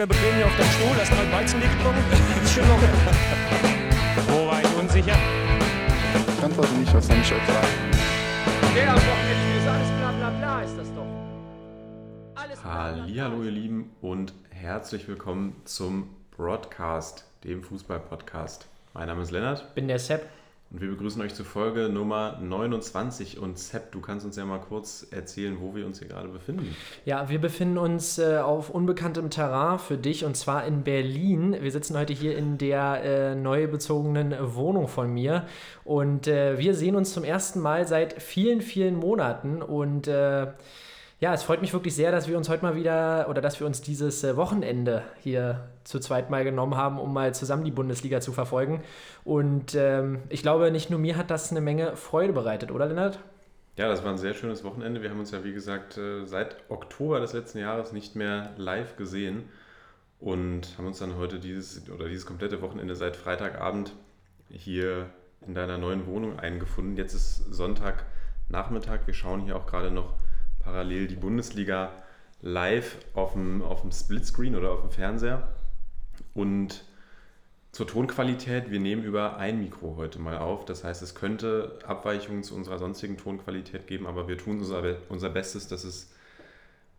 locker bequem hier auf deinem Stuhl, hast mal Weizenbier getrunken. Ist schon locker. Wo war ich unsicher? Ich antworte nicht, was soll ich euch sagen? Ja, doch, ist alles bla bla bla, ist das doch. Alles bla, bla, bla. Hallo ihr Lieben und herzlich willkommen zum Broadcast, dem Fußball-Podcast. Mein Name ist Lennart bin der Sepp. Und wir begrüßen euch zu Folge Nummer 29. Und Sepp, du kannst uns ja mal kurz erzählen, wo wir uns hier gerade befinden. Ja, wir befinden uns äh, auf unbekanntem Terrain für dich und zwar in Berlin. Wir sitzen heute hier in der äh, neu bezogenen Wohnung von mir und äh, wir sehen uns zum ersten Mal seit vielen, vielen Monaten und äh, ja, es freut mich wirklich sehr, dass wir uns heute mal wieder oder dass wir uns dieses äh, Wochenende hier zu zweit mal genommen haben, um mal zusammen die Bundesliga zu verfolgen. Und ähm, ich glaube, nicht nur mir hat das eine Menge Freude bereitet, oder Lennart? Ja, das war ein sehr schönes Wochenende. Wir haben uns ja, wie gesagt, äh, seit Oktober des letzten Jahres nicht mehr live gesehen und haben uns dann heute dieses oder dieses komplette Wochenende seit Freitagabend hier in deiner neuen Wohnung eingefunden. Jetzt ist Sonntagnachmittag. Wir schauen hier auch gerade noch parallel die Bundesliga live auf dem, auf dem Splitscreen oder auf dem Fernseher. Und zur Tonqualität, wir nehmen über ein Mikro heute mal auf. Das heißt, es könnte Abweichungen zu unserer sonstigen Tonqualität geben, aber wir tun unser, unser Bestes, dass es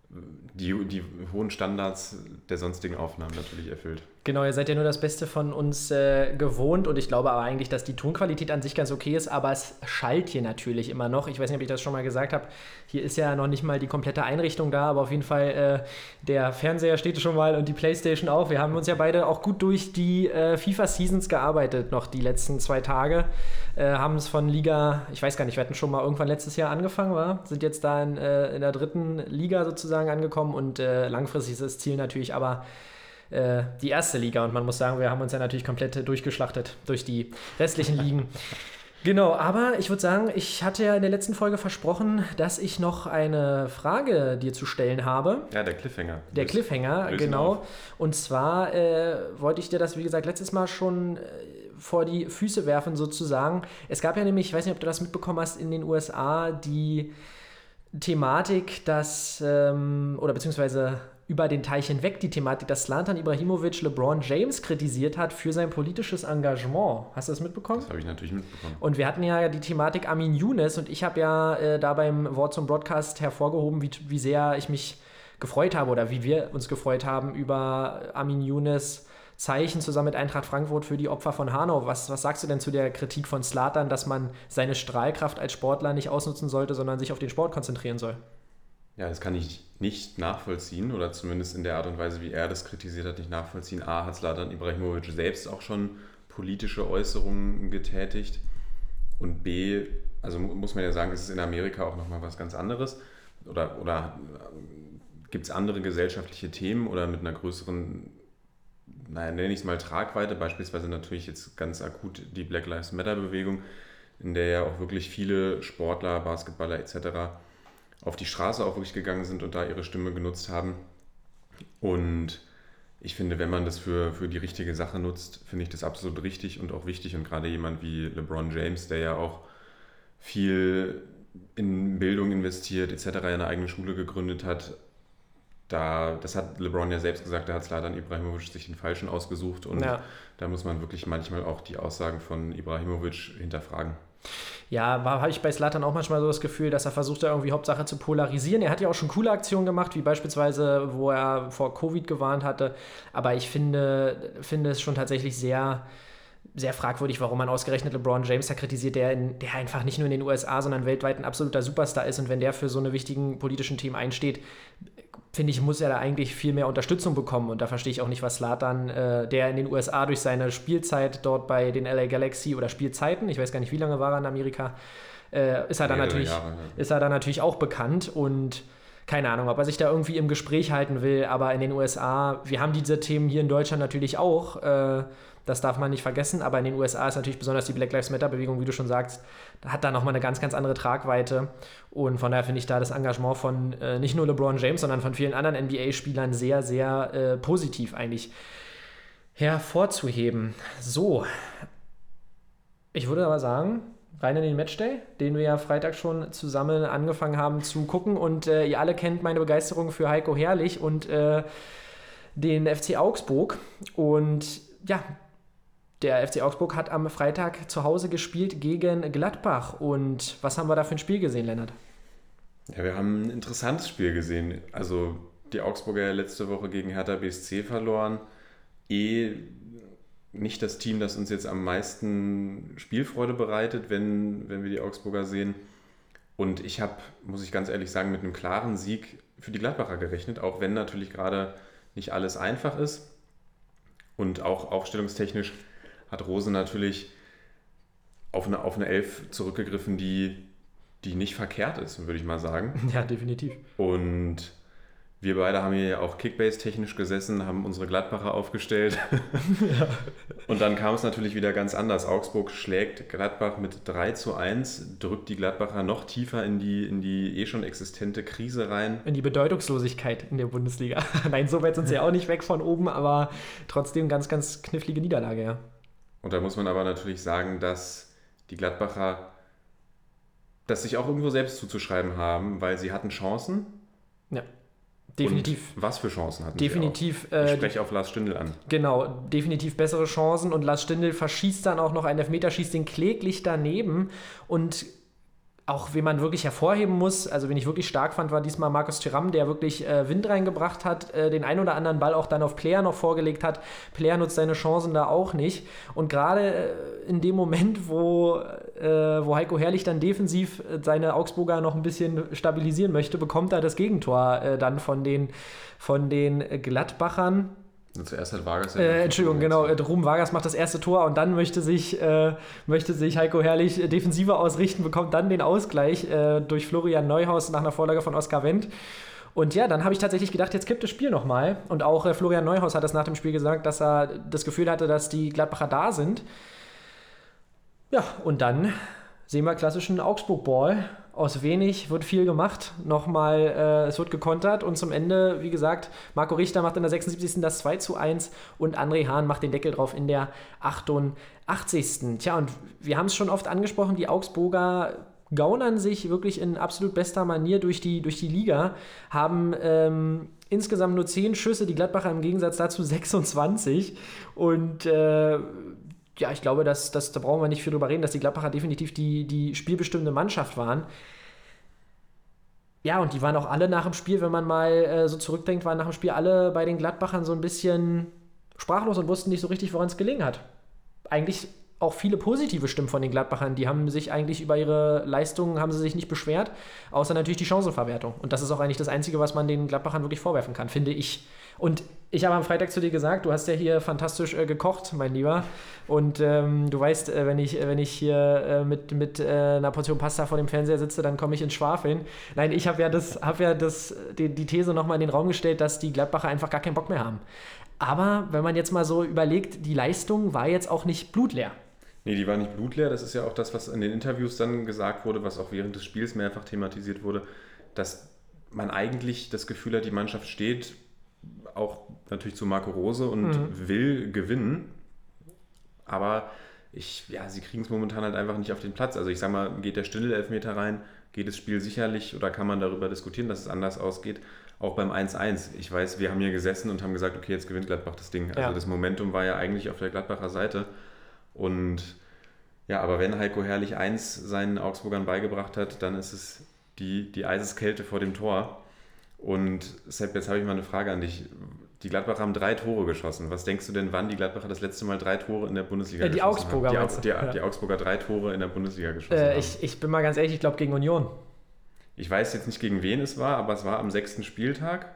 die, die hohen Standards der sonstigen Aufnahmen natürlich erfüllt. Genau, ihr seid ja nur das Beste von uns äh, gewohnt und ich glaube aber eigentlich, dass die Tonqualität an sich ganz okay ist, aber es schallt hier natürlich immer noch. Ich weiß nicht, ob ich das schon mal gesagt habe. Hier ist ja noch nicht mal die komplette Einrichtung da, aber auf jeden Fall äh, der Fernseher steht schon mal und die Playstation auch. Wir haben uns ja beide auch gut durch die äh, FIFA-Seasons gearbeitet, noch die letzten zwei Tage. Äh, haben es von Liga, ich weiß gar nicht, wir hatten schon mal irgendwann letztes Jahr angefangen, war? sind jetzt da in, äh, in der dritten Liga sozusagen angekommen und äh, langfristig ist das Ziel natürlich aber äh, die erste Liga. Und man muss sagen, wir haben uns ja natürlich komplett durchgeschlachtet durch die restlichen Ligen. Genau, aber ich würde sagen, ich hatte ja in der letzten Folge versprochen, dass ich noch eine Frage dir zu stellen habe. Ja, der Cliffhanger. Der Löst- Cliffhanger, genau. auf. Und zwar äh, wollte ich dir das, wie gesagt, letztes Mal schon äh, vor die Füße werfen, sozusagen. Es gab ja nämlich, ich weiß nicht, ob du das mitbekommen hast, in den USA die Thematik, dass, ähm, oder beziehungsweise über den Teich hinweg die Thematik, dass Zlatan Ibrahimovic LeBron James kritisiert hat für sein politisches Engagement. Hast du das mitbekommen? Das habe ich natürlich mitbekommen. Und wir hatten ja die Thematik Amin Younes und ich habe ja äh, da beim Wort zum Broadcast hervorgehoben, wie, wie sehr ich mich gefreut habe oder wie wir uns gefreut haben über Amin Younes Zeichen zusammen mit Eintracht Frankfurt für die Opfer von Hanau. Was, was sagst du denn zu der Kritik von Slatan, dass man seine Strahlkraft als Sportler nicht ausnutzen sollte, sondern sich auf den Sport konzentrieren soll? Ja, das kann ich nicht nachvollziehen oder zumindest in der Art und Weise, wie er das kritisiert hat, nicht nachvollziehen. A, hat Zlatan Ibrahimovic selbst auch schon politische Äußerungen getätigt. Und B, also mu- muss man ja sagen, es ist in Amerika auch nochmal was ganz anderes. Oder, oder gibt es andere gesellschaftliche Themen oder mit einer größeren, naja, nenne ich es mal Tragweite, beispielsweise natürlich jetzt ganz akut die Black Lives Matter Bewegung, in der ja auch wirklich viele Sportler, Basketballer etc auf die Straße auch wirklich gegangen sind und da ihre Stimme genutzt haben. Und ich finde, wenn man das für, für die richtige Sache nutzt, finde ich das absolut richtig und auch wichtig. Und gerade jemand wie LeBron James, der ja auch viel in Bildung investiert, etc., eine eigene Schule gegründet hat, da, das hat LeBron ja selbst gesagt, da hat Zlatan Ibrahimovic sich den Falschen ausgesucht und Ja. da muss man wirklich manchmal auch die Aussagen von Ibrahimovic hinterfragen. Ja, habe ich bei Slatan auch manchmal so das Gefühl, dass er versucht, da irgendwie Hauptsache zu polarisieren. Er hat ja auch schon coole Aktionen gemacht, wie beispielsweise, wo er vor Covid gewarnt hatte. Aber ich finde, finde es schon tatsächlich sehr, sehr fragwürdig, warum man ausgerechnet LeBron James da kritisiert, der, in, der einfach nicht nur in den USA, sondern weltweit ein absoluter Superstar ist. Und wenn der für so eine wichtigen politischen Themen einsteht, finde ich, muss er da eigentlich viel mehr Unterstützung bekommen. Und da verstehe ich auch nicht, was Slatan, äh, der in den USA durch seine Spielzeit dort bei den LA Galaxy oder Spielzeiten, ich weiß gar nicht, wie lange war er in Amerika, äh, ist er dann Mehrere natürlich, Jahre, ja. ist er dann natürlich auch bekannt und keine Ahnung, ob er sich da irgendwie im Gespräch halten will, aber in den USA, wir haben diese Themen hier in Deutschland natürlich auch, äh, das darf man nicht vergessen, aber in den USA ist natürlich besonders die Black Lives Matter Bewegung, wie du schon sagst, hat da nochmal eine ganz, ganz andere Tragweite und von daher finde ich da das Engagement von äh, nicht nur LeBron James, sondern von vielen anderen NBA-Spielern sehr, sehr äh, positiv eigentlich hervorzuheben. So, ich würde aber sagen, rein in den Matchday, den wir ja Freitag schon zusammen angefangen haben zu gucken. Und äh, ihr alle kennt meine Begeisterung für Heiko Herrlich und äh, den FC Augsburg. Und ja, der FC Augsburg hat am Freitag zu Hause gespielt gegen Gladbach. Und was haben wir da für ein Spiel gesehen, Lennart? Ja, wir haben ein interessantes Spiel gesehen. Also die Augsburger letzte Woche gegen Hertha BSC verloren. Eh nicht das Team, das uns jetzt am meisten Spielfreude bereitet, wenn, wenn wir die Augsburger sehen. Und ich habe, muss ich ganz ehrlich sagen, mit einem klaren Sieg für die Gladbacher gerechnet, auch wenn natürlich gerade nicht alles einfach ist. Und auch aufstellungstechnisch hat Rose natürlich auf eine, auf eine Elf zurückgegriffen, die, die nicht verkehrt ist, würde ich mal sagen. Ja, definitiv. Und wir beide haben hier ja auch Kickbase-technisch gesessen, haben unsere Gladbacher aufgestellt. ja. Und dann kam es natürlich wieder ganz anders. Augsburg schlägt Gladbach mit 3 zu 1, drückt die Gladbacher noch tiefer in die, in die eh schon existente Krise rein. In die Bedeutungslosigkeit in der Bundesliga. Nein, so weit sind sie ja auch nicht weg von oben, aber trotzdem ganz, ganz knifflige Niederlage, ja. Und da muss man aber natürlich sagen, dass die Gladbacher das sich auch irgendwo selbst zuzuschreiben haben, weil sie hatten Chancen. Ja. Definitiv. Und was für Chancen hatten Definitiv. Sie auch? Ich äh, spreche auf Lars Stindl an. Genau, definitiv bessere Chancen und Lars Stindl verschießt dann auch noch einen Elfmeter, schießt den kläglich daneben und auch wen man wirklich hervorheben muss, also wen ich wirklich stark fand, war diesmal Markus Thuram, der wirklich äh, Wind reingebracht hat, äh, den ein oder anderen Ball auch dann auf Player noch vorgelegt hat. Player nutzt seine Chancen da auch nicht. Und gerade äh, in dem Moment, wo, äh, wo Heiko Herrlich dann defensiv äh, seine Augsburger noch ein bisschen stabilisieren möchte, bekommt er das Gegentor äh, dann von den, von den Gladbachern. Zuerst hat Vargas. Äh, Entschuldigung, genau. Ruben Vargas macht das erste Tor und dann möchte sich, äh, möchte sich Heiko Herrlich defensiver ausrichten, bekommt dann den Ausgleich äh, durch Florian Neuhaus nach einer Vorlage von Oskar Wendt. Und ja, dann habe ich tatsächlich gedacht, jetzt kippt das Spiel nochmal. Und auch äh, Florian Neuhaus hat das nach dem Spiel gesagt, dass er das Gefühl hatte, dass die Gladbacher da sind. Ja, und dann sehen wir klassischen Augsburg-Ball aus wenig wird viel gemacht. Nochmal, äh, es wird gekontert und zum Ende, wie gesagt, Marco Richter macht in der 76. das 2 zu 1 und André Hahn macht den Deckel drauf in der 88. Tja, und wir haben es schon oft angesprochen, die Augsburger gaunern sich wirklich in absolut bester Manier durch die, durch die Liga, haben ähm, insgesamt nur 10 Schüsse, die Gladbacher im Gegensatz dazu 26 und äh, ja, ich glaube, dass, dass, da brauchen wir nicht viel drüber reden, dass die Gladbacher definitiv die, die spielbestimmende Mannschaft waren. Ja, und die waren auch alle nach dem Spiel, wenn man mal äh, so zurückdenkt, waren nach dem Spiel alle bei den Gladbachern so ein bisschen sprachlos und wussten nicht so richtig, woran es gelegen hat. Eigentlich auch viele positive Stimmen von den Gladbachern. Die haben sich eigentlich über ihre Leistungen haben sie sich nicht beschwert, außer natürlich die Chancenverwertung. Und das ist auch eigentlich das Einzige, was man den Gladbachern wirklich vorwerfen kann, finde ich. Und ich habe am Freitag zu dir gesagt, du hast ja hier fantastisch äh, gekocht, mein Lieber. Und ähm, du weißt, äh, wenn, ich, wenn ich hier äh, mit, mit äh, einer Portion Pasta vor dem Fernseher sitze, dann komme ich ins Schwafeln. Nein, ich habe ja, das, hab ja das, die, die These nochmal in den Raum gestellt, dass die Gladbacher einfach gar keinen Bock mehr haben. Aber wenn man jetzt mal so überlegt, die Leistung war jetzt auch nicht blutleer. Nee, die war nicht blutleer. Das ist ja auch das, was in den Interviews dann gesagt wurde, was auch während des Spiels mehrfach thematisiert wurde, dass man eigentlich das Gefühl hat, die Mannschaft steht auch natürlich zu Marco Rose und mhm. will gewinnen. Aber ich, ja, sie kriegen es momentan halt einfach nicht auf den Platz. Also ich sag mal, geht der Stindel-Elfmeter rein, geht das Spiel sicherlich oder kann man darüber diskutieren, dass es anders ausgeht. Auch beim 1-1. Ich weiß, wir haben hier gesessen und haben gesagt, okay, jetzt gewinnt Gladbach das Ding. Also ja. das Momentum war ja eigentlich auf der Gladbacher Seite. Und ja, aber wenn Heiko Herrlich 1 seinen Augsburgern beigebracht hat, dann ist es die, die Eiseskälte vor dem Tor. Und Sepp, jetzt habe ich mal eine Frage an dich. Die Gladbacher haben drei Tore geschossen. Was denkst du denn, wann die Gladbacher das letzte Mal drei Tore in der Bundesliga äh, die geschossen Augsburger, haben? Die, Augsburger, die, die, Augsburger drei Tore in der Bundesliga geschossen äh, haben. Ich, ich bin mal ganz ehrlich, ich glaube gegen Union. Ich weiß jetzt nicht, gegen wen es war, aber es war am sechsten Spieltag.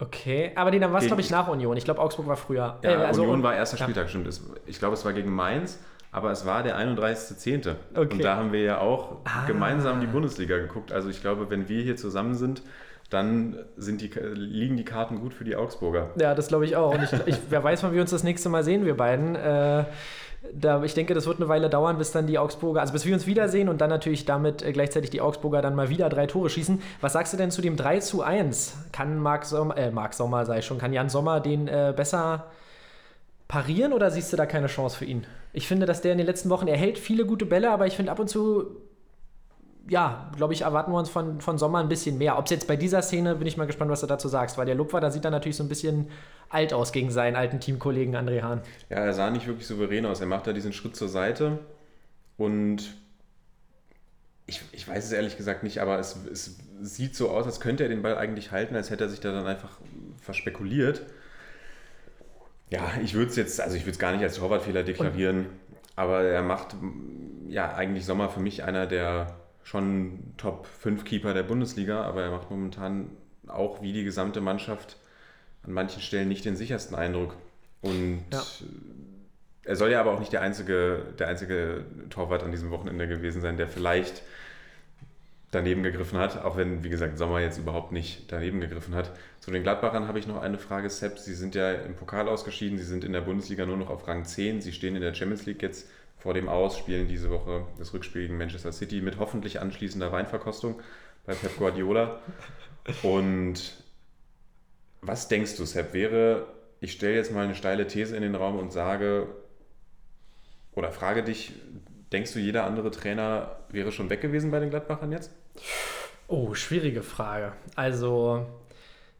Okay, aber den dann war es, glaube ich, nach Union. Ich glaube, Augsburg war früher. Ja, äh, also Union war erster Spieltag, ja. stimmt. Ich glaube, es war gegen Mainz, aber es war der 31.10. Okay. Und da haben wir ja auch ah. gemeinsam die Bundesliga geguckt. Also ich glaube, wenn wir hier zusammen sind, dann sind die, liegen die Karten gut für die Augsburger. Ja, das glaube ich auch. Und ich, ich, wer weiß, wann wir uns das nächste Mal sehen, wir beiden. Äh, da, ich denke, das wird eine Weile dauern, bis dann die Augsburger, also bis wir uns wiedersehen und dann natürlich damit äh, gleichzeitig die Augsburger dann mal wieder drei Tore schießen. Was sagst du denn zu dem 3 zu 1? Kann Marc Sommer, äh, Marc Sommer sei schon, kann Jan Sommer den äh, besser parieren oder siehst du da keine Chance für ihn? Ich finde, dass der in den letzten Wochen, er hält viele gute Bälle, aber ich finde ab und zu, ja, glaube ich, erwarten wir uns von, von Sommer ein bisschen mehr. Ob es jetzt bei dieser Szene, bin ich mal gespannt, was du dazu sagst, weil der Lupfer, da sieht er natürlich so ein bisschen alt aus gegen seinen alten Teamkollegen André Hahn. Ja, er sah nicht wirklich souverän aus. Er macht da diesen Schritt zur Seite und ich, ich weiß es ehrlich gesagt nicht, aber es, es sieht so aus, als könnte er den Ball eigentlich halten, als hätte er sich da dann einfach verspekuliert. Ja, ich würde es jetzt, also ich würde es gar nicht als Torwartfehler deklarieren, aber er macht ja eigentlich Sommer für mich einer der schon Top 5 Keeper der Bundesliga, aber er macht momentan auch wie die gesamte Mannschaft an manchen Stellen nicht den sichersten Eindruck. Und Ja. er soll ja aber auch nicht der einzige, der einzige Torwart an diesem Wochenende gewesen sein, der vielleicht daneben gegriffen hat, auch wenn, wie gesagt, Sommer jetzt überhaupt nicht daneben gegriffen hat. Zu den Gladbachern habe ich noch eine Frage, Sepp. Sie sind ja im Pokal ausgeschieden, Sie sind in der Bundesliga nur noch auf Rang 10. Sie stehen in der Champions League jetzt vor dem Aus, spielen diese Woche das Rückspiel gegen Manchester City mit hoffentlich anschließender Weinverkostung bei Pep Guardiola. Und was denkst du, Sepp, wäre, ich stelle jetzt mal eine steile These in den Raum und sage, oder frage dich, denkst du, jeder andere Trainer wäre schon weg gewesen bei den Gladbachern jetzt? Oh, schwierige Frage. Also,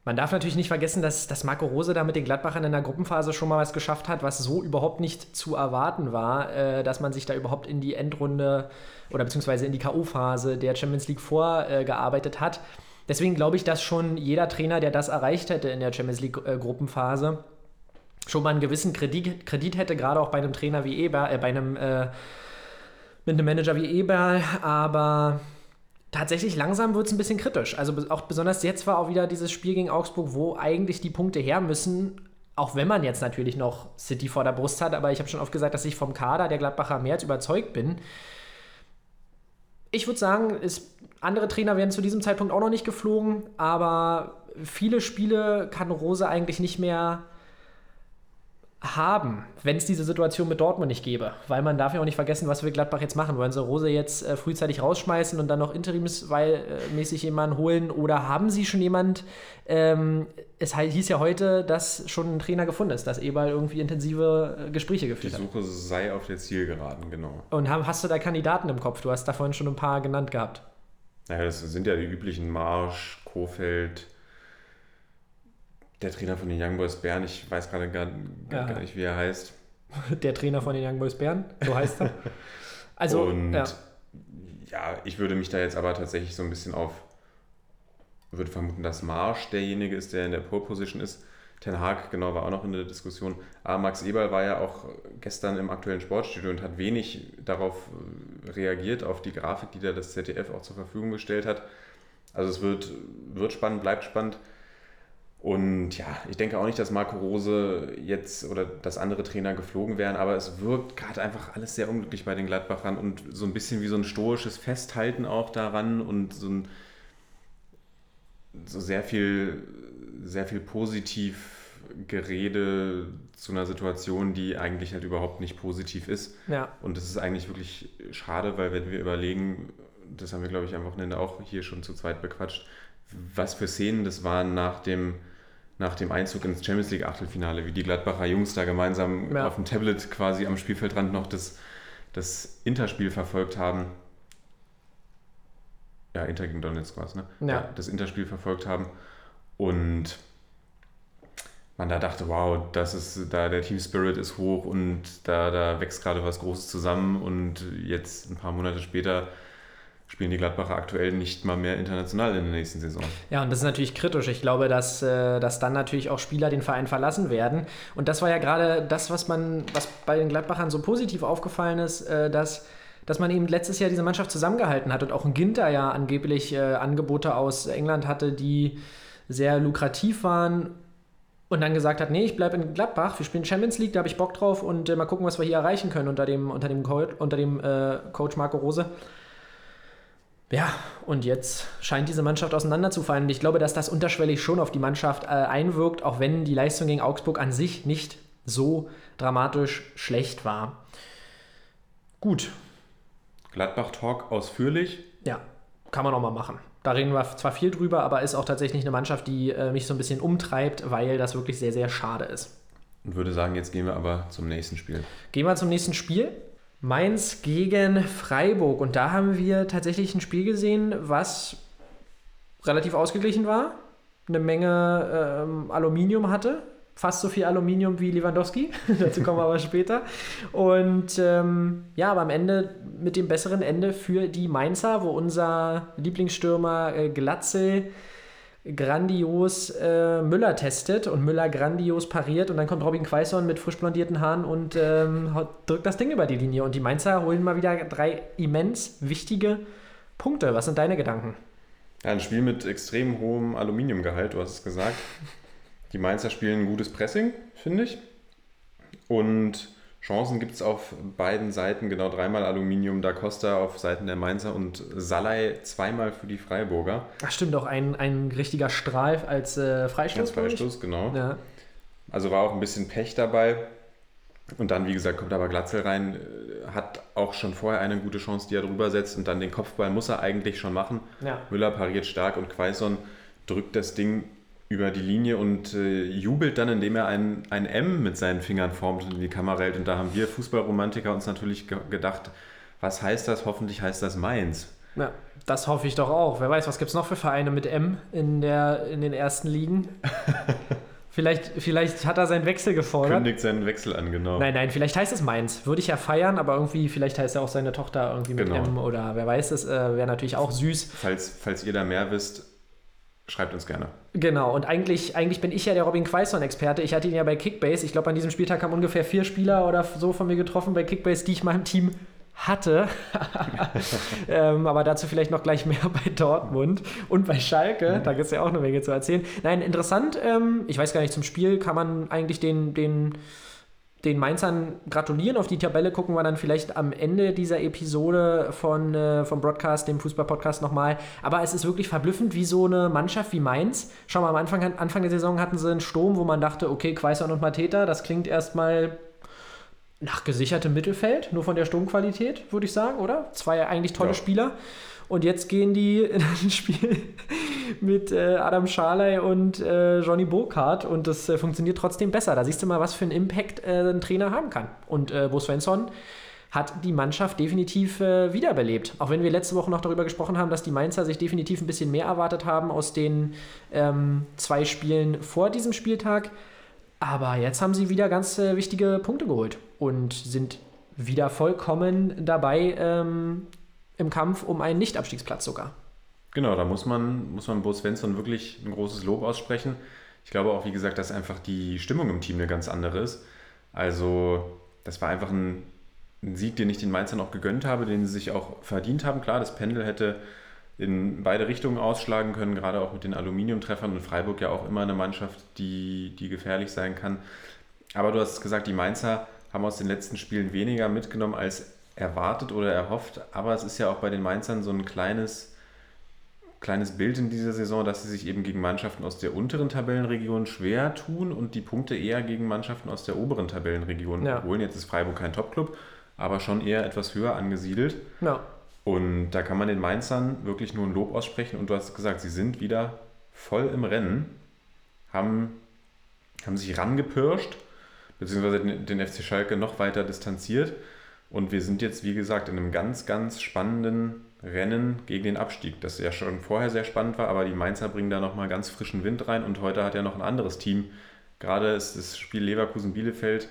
man darf natürlich nicht vergessen, dass, dass Marco Rose da mit den Gladbachern in der Gruppenphase schon mal was geschafft hat, was so überhaupt nicht zu erwarten war, äh, dass man sich da überhaupt in die Endrunde oder beziehungsweise in die K.O.-Phase der Champions League vorgearbeitet hat. Deswegen glaube ich, dass schon jeder Trainer, der das erreicht hätte in der Champions League-Gruppenphase, schon mal einen gewissen Kredit, Kredit hätte, gerade auch bei einem Trainer wie Eber, äh, bei einem äh, mit einem Manager wie Eberl, aber tatsächlich langsam wird es ein bisschen kritisch. Also auch besonders jetzt war auch wieder dieses Spiel gegen Augsburg, wo eigentlich die Punkte her müssen, auch wenn man jetzt natürlich noch City vor der Brust hat, aber ich habe schon oft gesagt, dass ich vom Kader der Gladbacher als überzeugt bin. Ich würde sagen, es, andere Trainer werden zu diesem Zeitpunkt auch noch nicht geflogen, aber viele Spiele kann Rose eigentlich nicht mehr haben, wenn es diese Situation mit Dortmund nicht gäbe. Weil man darf ja auch nicht vergessen, was wir Gladbach jetzt machen. Wollen sie Rose jetzt äh, frühzeitig rausschmeißen und dann noch interimsmäßig jemanden holen? Oder haben sie schon jemand, ähm, es hieß ja heute, dass schon ein Trainer gefunden ist, dass Eberl irgendwie intensive äh, Gespräche Die geführt hat. Suche sei auf der Zielgeraden, genau. Und haben, hast du da Kandidaten im Kopf? Du hast da vorhin schon ein paar genannt gehabt. Naja, das sind ja die üblichen Marsch, Kofeld, der Trainer von den Young Boys Bern, ich weiß gerade gar, Ja. gar nicht, wie er heißt. Der Trainer von den Young Boys Bern, so heißt er. Also, und ja. ja. ich würde mich da jetzt aber tatsächlich so ein bisschen auf, würde vermuten, dass Marsch derjenige ist, der in der Pole Position ist. Ten Hag, genau, war auch noch in der Diskussion. Aber Max Eberl war ja auch gestern im aktuellen Sportstudio und hat wenig darauf äh, reagiert, auf die Grafik, die da das ZDF auch zur Verfügung gestellt hat. Also es wird, wird spannend, bleibt spannend. Und ja, ich denke auch nicht, dass Marco Rose jetzt oder dass andere Trainer geflogen wären, aber es wirkt gerade einfach alles sehr unglücklich bei den Gladbachern und so ein bisschen wie so ein stoisches Festhalten auch daran und so ein so sehr viel, sehr viel positiv Gerede zu einer Situation, die eigentlich halt überhaupt nicht positiv ist. ja. Und das ist eigentlich wirklich schade, weil wenn wir überlegen, das haben wir, glaube ich, am Wochenende auch hier schon zu zweit bequatscht, was für Szenen das waren nach dem, nach dem Einzug ins Champions League Achtelfinale, wie die Gladbacher Jungs da gemeinsam Ja. auf dem Tablet quasi am Spielfeldrand noch das, das Interspiel verfolgt haben. Ja, Inter gegen Donetsk war es, ne? Ja. Das Interspiel verfolgt haben und man da dachte, wow, das ist da der Team Spirit ist hoch und da, da wächst gerade was Großes zusammen und jetzt ein paar Monate später spielen die Gladbacher aktuell nicht mal mehr international in der nächsten Saison. Ja, und das ist natürlich kritisch. Ich glaube, dass, äh, dass dann natürlich auch Spieler den Verein verlassen werden. Und das war ja gerade das, was man, was bei den Gladbachern so positiv aufgefallen ist, äh, dass, dass man eben letztes Jahr diese Mannschaft zusammengehalten hat und auch ein Ginter ja angeblich äh, Angebote aus England hatte, die sehr lukrativ waren. Und dann gesagt hat, nee, ich bleibe in Gladbach, wir spielen Champions League, da habe ich Bock drauf und äh, mal gucken, was wir hier erreichen können unter dem, unter dem, Co unter dem äh, Coach Marco Rose. Ja, und jetzt scheint diese Mannschaft auseinanderzufallen. Und ich glaube, dass das unterschwellig schon auf die Mannschaft äh, einwirkt, auch wenn die Leistung gegen Augsburg an sich nicht so dramatisch schlecht war. Gut, Gladbach-Talk ausführlich. ja, kann man auch mal machen. Da reden wir zwar viel drüber, aber ist auch tatsächlich eine Mannschaft, die äh, mich so ein bisschen umtreibt, weil das wirklich sehr, sehr schade ist. Und würde sagen, jetzt gehen wir aber zum nächsten Spiel. Gehen wir zum nächsten Spiel. Mainz gegen Freiburg. Und da haben wir tatsächlich ein Spiel gesehen, was relativ ausgeglichen war. Eine Menge ähm, Aluminium hatte. Fast so viel Aluminium wie Lewandowski. Dazu kommen wir aber später. Und ähm, ja, aber am Ende mit dem besseren Ende für die Mainzer, wo unser Lieblingsstürmer äh, Glatzel grandios äh, Müller testet und Müller grandios pariert und dann kommt Robin Quaison mit frisch blondierten Haaren und ähm, drückt das Ding über die Linie und die Mainzer holen mal wieder drei immens wichtige Punkte. Was sind deine Gedanken? Ja, ein Spiel mit extrem hohem Aluminiumgehalt, du hast es gesagt. Die Mainzer spielen gutes Pressing, finde ich. Und Chancen gibt es auf beiden Seiten, genau dreimal Aluminium, Da Costa auf Seiten der Mainzer und Salai zweimal für die Freiburger. Ach stimmt, auch ein, ein richtiger Strahl als äh, Freistoß. Als Freistoß, genau. Ja. Also war auch ein bisschen Pech dabei. Und dann, wie gesagt, kommt aber Glatzel rein, äh, hat auch schon vorher eine gute Chance, die er drüber setzt und dann den Kopfball muss er eigentlich schon machen. Ja. Müller pariert stark und Quaison drückt das Ding über die Linie und äh, jubelt dann, indem er ein, ein M mit seinen Fingern formt und in die Kamera hält. Und da haben wir Fußballromantiker uns natürlich ge gedacht, was heißt das? Hoffentlich heißt das Mainz. Ja, das hoffe ich doch auch. Wer weiß, was gibt es noch für Vereine mit M in, der, in den ersten Ligen? vielleicht, vielleicht hat er seinen Wechsel gefordert. Kündigt seinen Wechsel an, genau. Nein, nein, vielleicht heißt es Mainz. Würde ich ja feiern, aber irgendwie, vielleicht heißt er auch seine Tochter irgendwie mit Genau. M oder wer weiß es, äh, wäre natürlich auch süß. Falls, falls ihr da mehr wisst, schreibt uns gerne. Genau, und eigentlich, eigentlich bin ich ja der Robin Quaison-Experte. Ich hatte ihn ja bei Kickbase. Ich glaube, an diesem Spieltag haben ungefähr vier Spieler oder so von mir getroffen bei Kickbase, die ich im Team hatte. ähm, aber dazu vielleicht noch gleich mehr bei Dortmund und bei Schalke. Da gibt es ja auch eine Menge zu erzählen. Nein, interessant. Ähm, ich weiß gar nicht, zum Spiel kann man eigentlich den, den, den Mainzern gratulieren. Auf die Tabelle gucken wir dann vielleicht am Ende dieser Episode von, äh, vom Broadcast, dem Fußball-Podcast nochmal. Aber es ist wirklich verblüffend, wie so eine Mannschaft wie Mainz. Schau mal, am Anfang, Anfang der Saison hatten sie einen Sturm, wo man dachte, okay, Quaison und Mateta, das klingt erstmal nach gesichertem Mittelfeld, nur von der Sturmqualität, würde ich sagen, oder? Zwei eigentlich tolle Ja. Spieler. Und jetzt gehen die in ein Spiel mit äh, Adam Scharley und äh, Johnny Burkhardt und das äh, funktioniert trotzdem besser. Da siehst du mal, was für einen Impact äh, ein Trainer haben kann. Und äh, Bo Svensson hat die Mannschaft definitiv äh, wiederbelebt. Auch wenn wir letzte Woche noch darüber gesprochen haben, dass die Mainzer sich definitiv ein bisschen mehr erwartet haben aus den ähm, zwei Spielen vor diesem Spieltag. Aber jetzt haben sie wieder ganz wichtige Punkte geholt und sind wieder vollkommen dabei ähm, im Kampf um einen Nicht-Abstiegsplatz sogar. Genau, da muss man, muss man Bo Svensson wirklich ein großes Lob aussprechen. Ich glaube auch, wie gesagt, dass einfach die Stimmung im Team eine ganz andere ist. Also, das war einfach ein, ein Sieg, den ich den Mainzern auch gegönnt habe, den sie sich auch verdient haben. Klar, das Pendel hätte in beide Richtungen ausschlagen können, gerade auch mit den Aluminiumtreffern und Freiburg ja auch immer eine Mannschaft, die, die gefährlich sein kann. Aber du hast gesagt, die Mainzer haben aus den letzten Spielen weniger mitgenommen als erwartet oder erhofft. Aber es ist ja auch bei den Mainzern so ein kleines, kleines Bild in dieser Saison, dass sie sich eben gegen Mannschaften aus der unteren Tabellenregion schwer tun und die Punkte eher gegen Mannschaften aus der oberen Tabellenregion Ja. holen. Jetzt ist Freiburg kein Topclub, aber schon eher etwas höher angesiedelt. Ja, Und da kann man den Mainzern wirklich nur ein Lob aussprechen. Und du hast gesagt, sie sind wieder voll im Rennen, haben, haben sich rangepirscht, beziehungsweise den, den FC Schalke noch weiter distanziert. Und wir sind jetzt, wie gesagt, in einem ganz, ganz spannenden Rennen gegen den Abstieg, das ja schon vorher sehr spannend war, aber die Mainzer bringen da nochmal ganz frischen Wind rein. Und heute hat ja noch ein anderes Team, gerade ist das Spiel Leverkusen-Bielefeld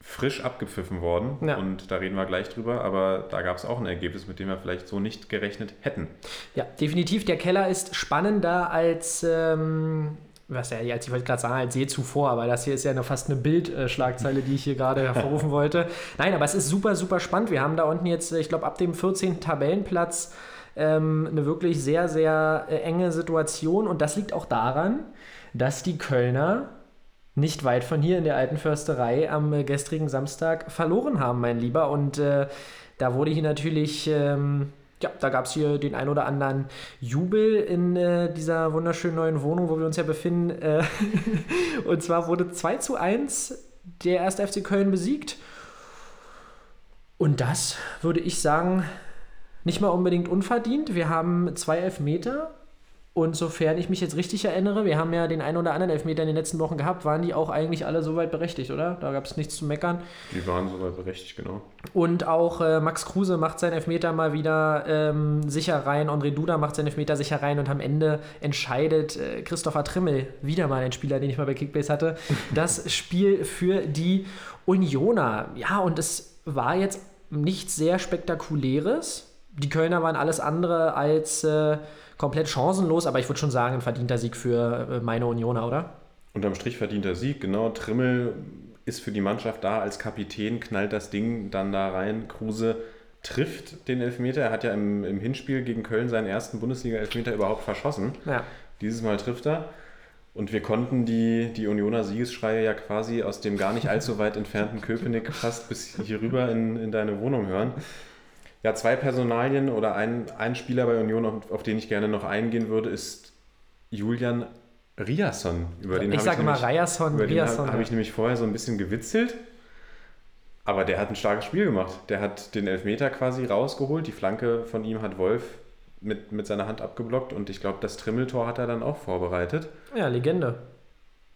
frisch abgepfiffen worden. Ja. Und da reden wir gleich drüber, aber da gab es auch ein Ergebnis, mit dem wir vielleicht so nicht gerechnet hätten. ja, definitiv. Der Keller ist spannender als, ähm, was ja, als ich wollte gerade sagen, als je zuvor, aber das hier ist ja noch fast eine Bildschlagzeile, die ich hier gerade hervorrufen wollte. Nein, aber es ist super, super spannend. Wir haben da unten jetzt, ich glaube, ab dem 14. Tabellenplatz ähm, eine wirklich sehr, sehr äh, enge Situation und das liegt auch daran, dass die Kölner nicht weit von hier in der alten Försterei am äh, gestrigen Samstag verloren haben, mein Lieber. Und äh, da wurde hier natürlich, ähm, ja, da gab es hier den ein oder anderen Jubel in äh, dieser wunderschönen neuen Wohnung, wo wir uns ja befinden. Äh, und zwar wurde 2 zu 1 der 1. FC Köln besiegt. Und das würde ich sagen, nicht mal unbedingt unverdient. Wir haben zwei Elfmeter Und sofern ich mich jetzt richtig erinnere, wir haben ja den einen oder anderen Elfmeter in den letzten Wochen gehabt, waren die auch eigentlich alle soweit berechtigt, oder? Da gab es nichts zu meckern. Die waren soweit berechtigt, genau. Und auch äh, Max Kruse macht seinen Elfmeter mal wieder ähm, sicher rein. André Duda macht seinen Elfmeter sicher rein. Und am Ende entscheidet äh, Christopher Trimmel, wieder mal ein Spieler, den ich mal bei Kickbase hatte, das Spiel für die Unioner. Ja, und es war jetzt nichts sehr Spektakuläres. Die Kölner waren alles andere als äh, komplett chancenlos, aber ich würde schon sagen, ein verdienter Sieg für äh, meine Unioner, oder? Unterm Strich verdienter Sieg, genau. Trimmel ist für die Mannschaft da als Kapitän, knallt das Ding dann da rein. Kruse trifft den Elfmeter. Er hat ja im, im Hinspiel gegen Köln seinen ersten Bundesliga-Elfmeter überhaupt verschossen. Ja. Dieses Mal trifft er. Und wir konnten die, die Unioner Siegesschreie ja quasi aus dem gar nicht allzu weit entfernten Köpenick fast bis hier rüber in, in deine Wohnung hören. Ja, zwei Personalien oder ein, ein Spieler bei Union, auf, auf den ich gerne noch eingehen würde, ist Julian Riasson. Über den ich habe sage mal nämlich- Riasson, über den habe Riasson. hab ich nämlich vorher so ein bisschen gewitzelt. Aber der hat ein starkes Spiel gemacht. Der hat den Elfmeter quasi rausgeholt. Die Flanke von ihm hat Wolf mit, mit seiner Hand abgeblockt. Und ich glaube, das Trimmeltor hat er dann auch vorbereitet. ja, Legende.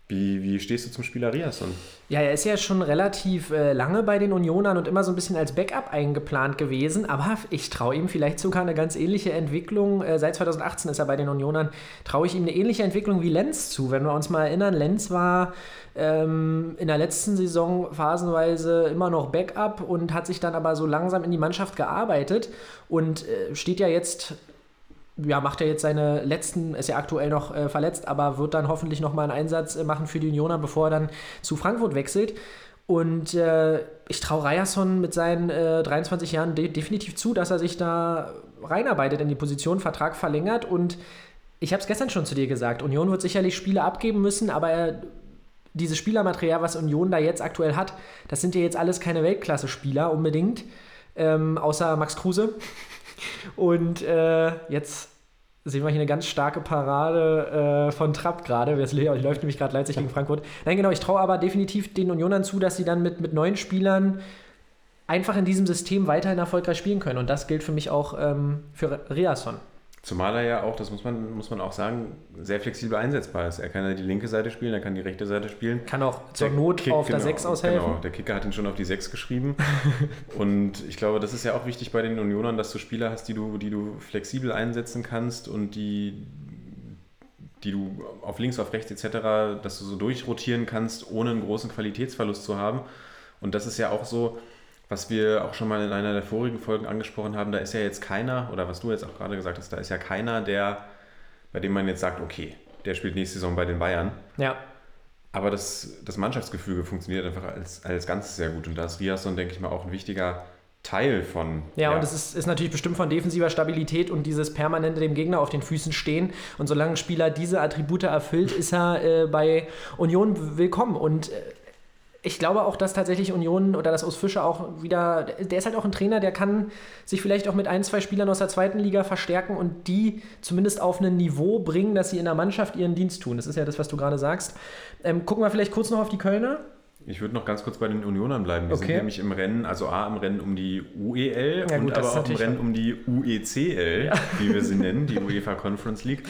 Wie, wie stehst du zum Spieler Riasson? Ja, er ist ja schon relativ äh, lange bei den Unionern und immer so ein bisschen als Backup eingeplant gewesen, aber ich traue ihm vielleicht sogar eine ganz ähnliche Entwicklung. Äh, seit 2018 ist er bei den Unionern, traue ich ihm eine ähnliche Entwicklung wie Lenz zu. Wenn wir uns mal erinnern, Lenz war ähm, in der letzten Saison phasenweise immer noch Backup und hat sich dann aber so langsam in die Mannschaft gearbeitet und äh, steht ja jetzt ja, macht er jetzt seine letzten, ist ja aktuell noch äh, verletzt, aber wird dann hoffentlich nochmal einen Einsatz äh, machen für die Unioner, bevor er dann zu Frankfurt wechselt. Und äh, ich traue Ryerson mit seinen äh, 23 Jahren de definitiv zu, dass er sich da reinarbeitet in die Position, Vertrag verlängert. Und ich habe es gestern schon zu dir gesagt, Union wird sicherlich Spiele abgeben müssen, aber er, dieses Spielermaterial, was Union da jetzt aktuell hat, das sind ja jetzt alles keine Weltklasse-Spieler unbedingt, ähm, außer Max Kruse. Und äh, jetzt sehen wir hier eine ganz starke Parade äh, von Trapp gerade. Lä- läuft nämlich gerade Leipzig gegen Frankfurt. Nein, genau, ich traue aber definitiv den Unionern zu, dass sie dann mit, mit neuen Spielern einfach in diesem System weiterhin erfolgreich spielen können. Und das gilt für mich auch ähm, für Riasson. Zumal er ja auch, das muss man, muss man auch sagen, sehr flexibel einsetzbar ist. Er kann ja die linke Seite spielen, er kann die rechte Seite spielen. Kann auch zur Der Not Kick- auf der genau, 6 aushelfen. Genau, der Kicker hat ihn schon auf die 6 geschrieben. und ich glaube, das ist ja auch wichtig bei den Unionern, dass du Spieler hast, die du, die du flexibel einsetzen kannst und die, die du auf links, auf rechts etc., dass du so durchrotieren kannst, ohne einen großen Qualitätsverlust zu haben. Und das ist ja auch so, was wir auch schon mal in einer der vorigen Folgen angesprochen haben, da ist ja jetzt keiner, oder was du jetzt auch gerade gesagt hast, da ist ja keiner, der, bei dem man jetzt sagt, okay, der spielt nächste Saison bei den Bayern. Ja, Aber das, das Mannschaftsgefüge funktioniert einfach als, als Ganzes sehr gut. Und da ist Riasson, denke ich mal, auch ein wichtiger Teil von. Ja, und es ist, ist natürlich bestimmt von defensiver Stabilität und dieses permanente dem Gegner auf den Füßen stehen. Und solange ein Spieler diese Attribute erfüllt, ist er äh, bei Union willkommen. Und äh, ich glaube auch, dass tatsächlich Union oder das Urs Fischer auch wieder, der ist halt auch ein Trainer, der kann sich vielleicht auch mit ein, zwei Spielern aus der zweiten Liga verstärken und die zumindest auf ein Niveau bringen, dass sie in der Mannschaft ihren Dienst tun. Das ist ja das, was du gerade sagst. Ähm, gucken wir vielleicht kurz noch auf die Kölner. Ich würde noch ganz kurz bei den Unionern bleiben. Die Okay. sind nämlich im Rennen, also A im Rennen um die UEL Ja, und gut, aber auch im Rennen um die UECL, wie wir sie nennen, die UEFA Conference League.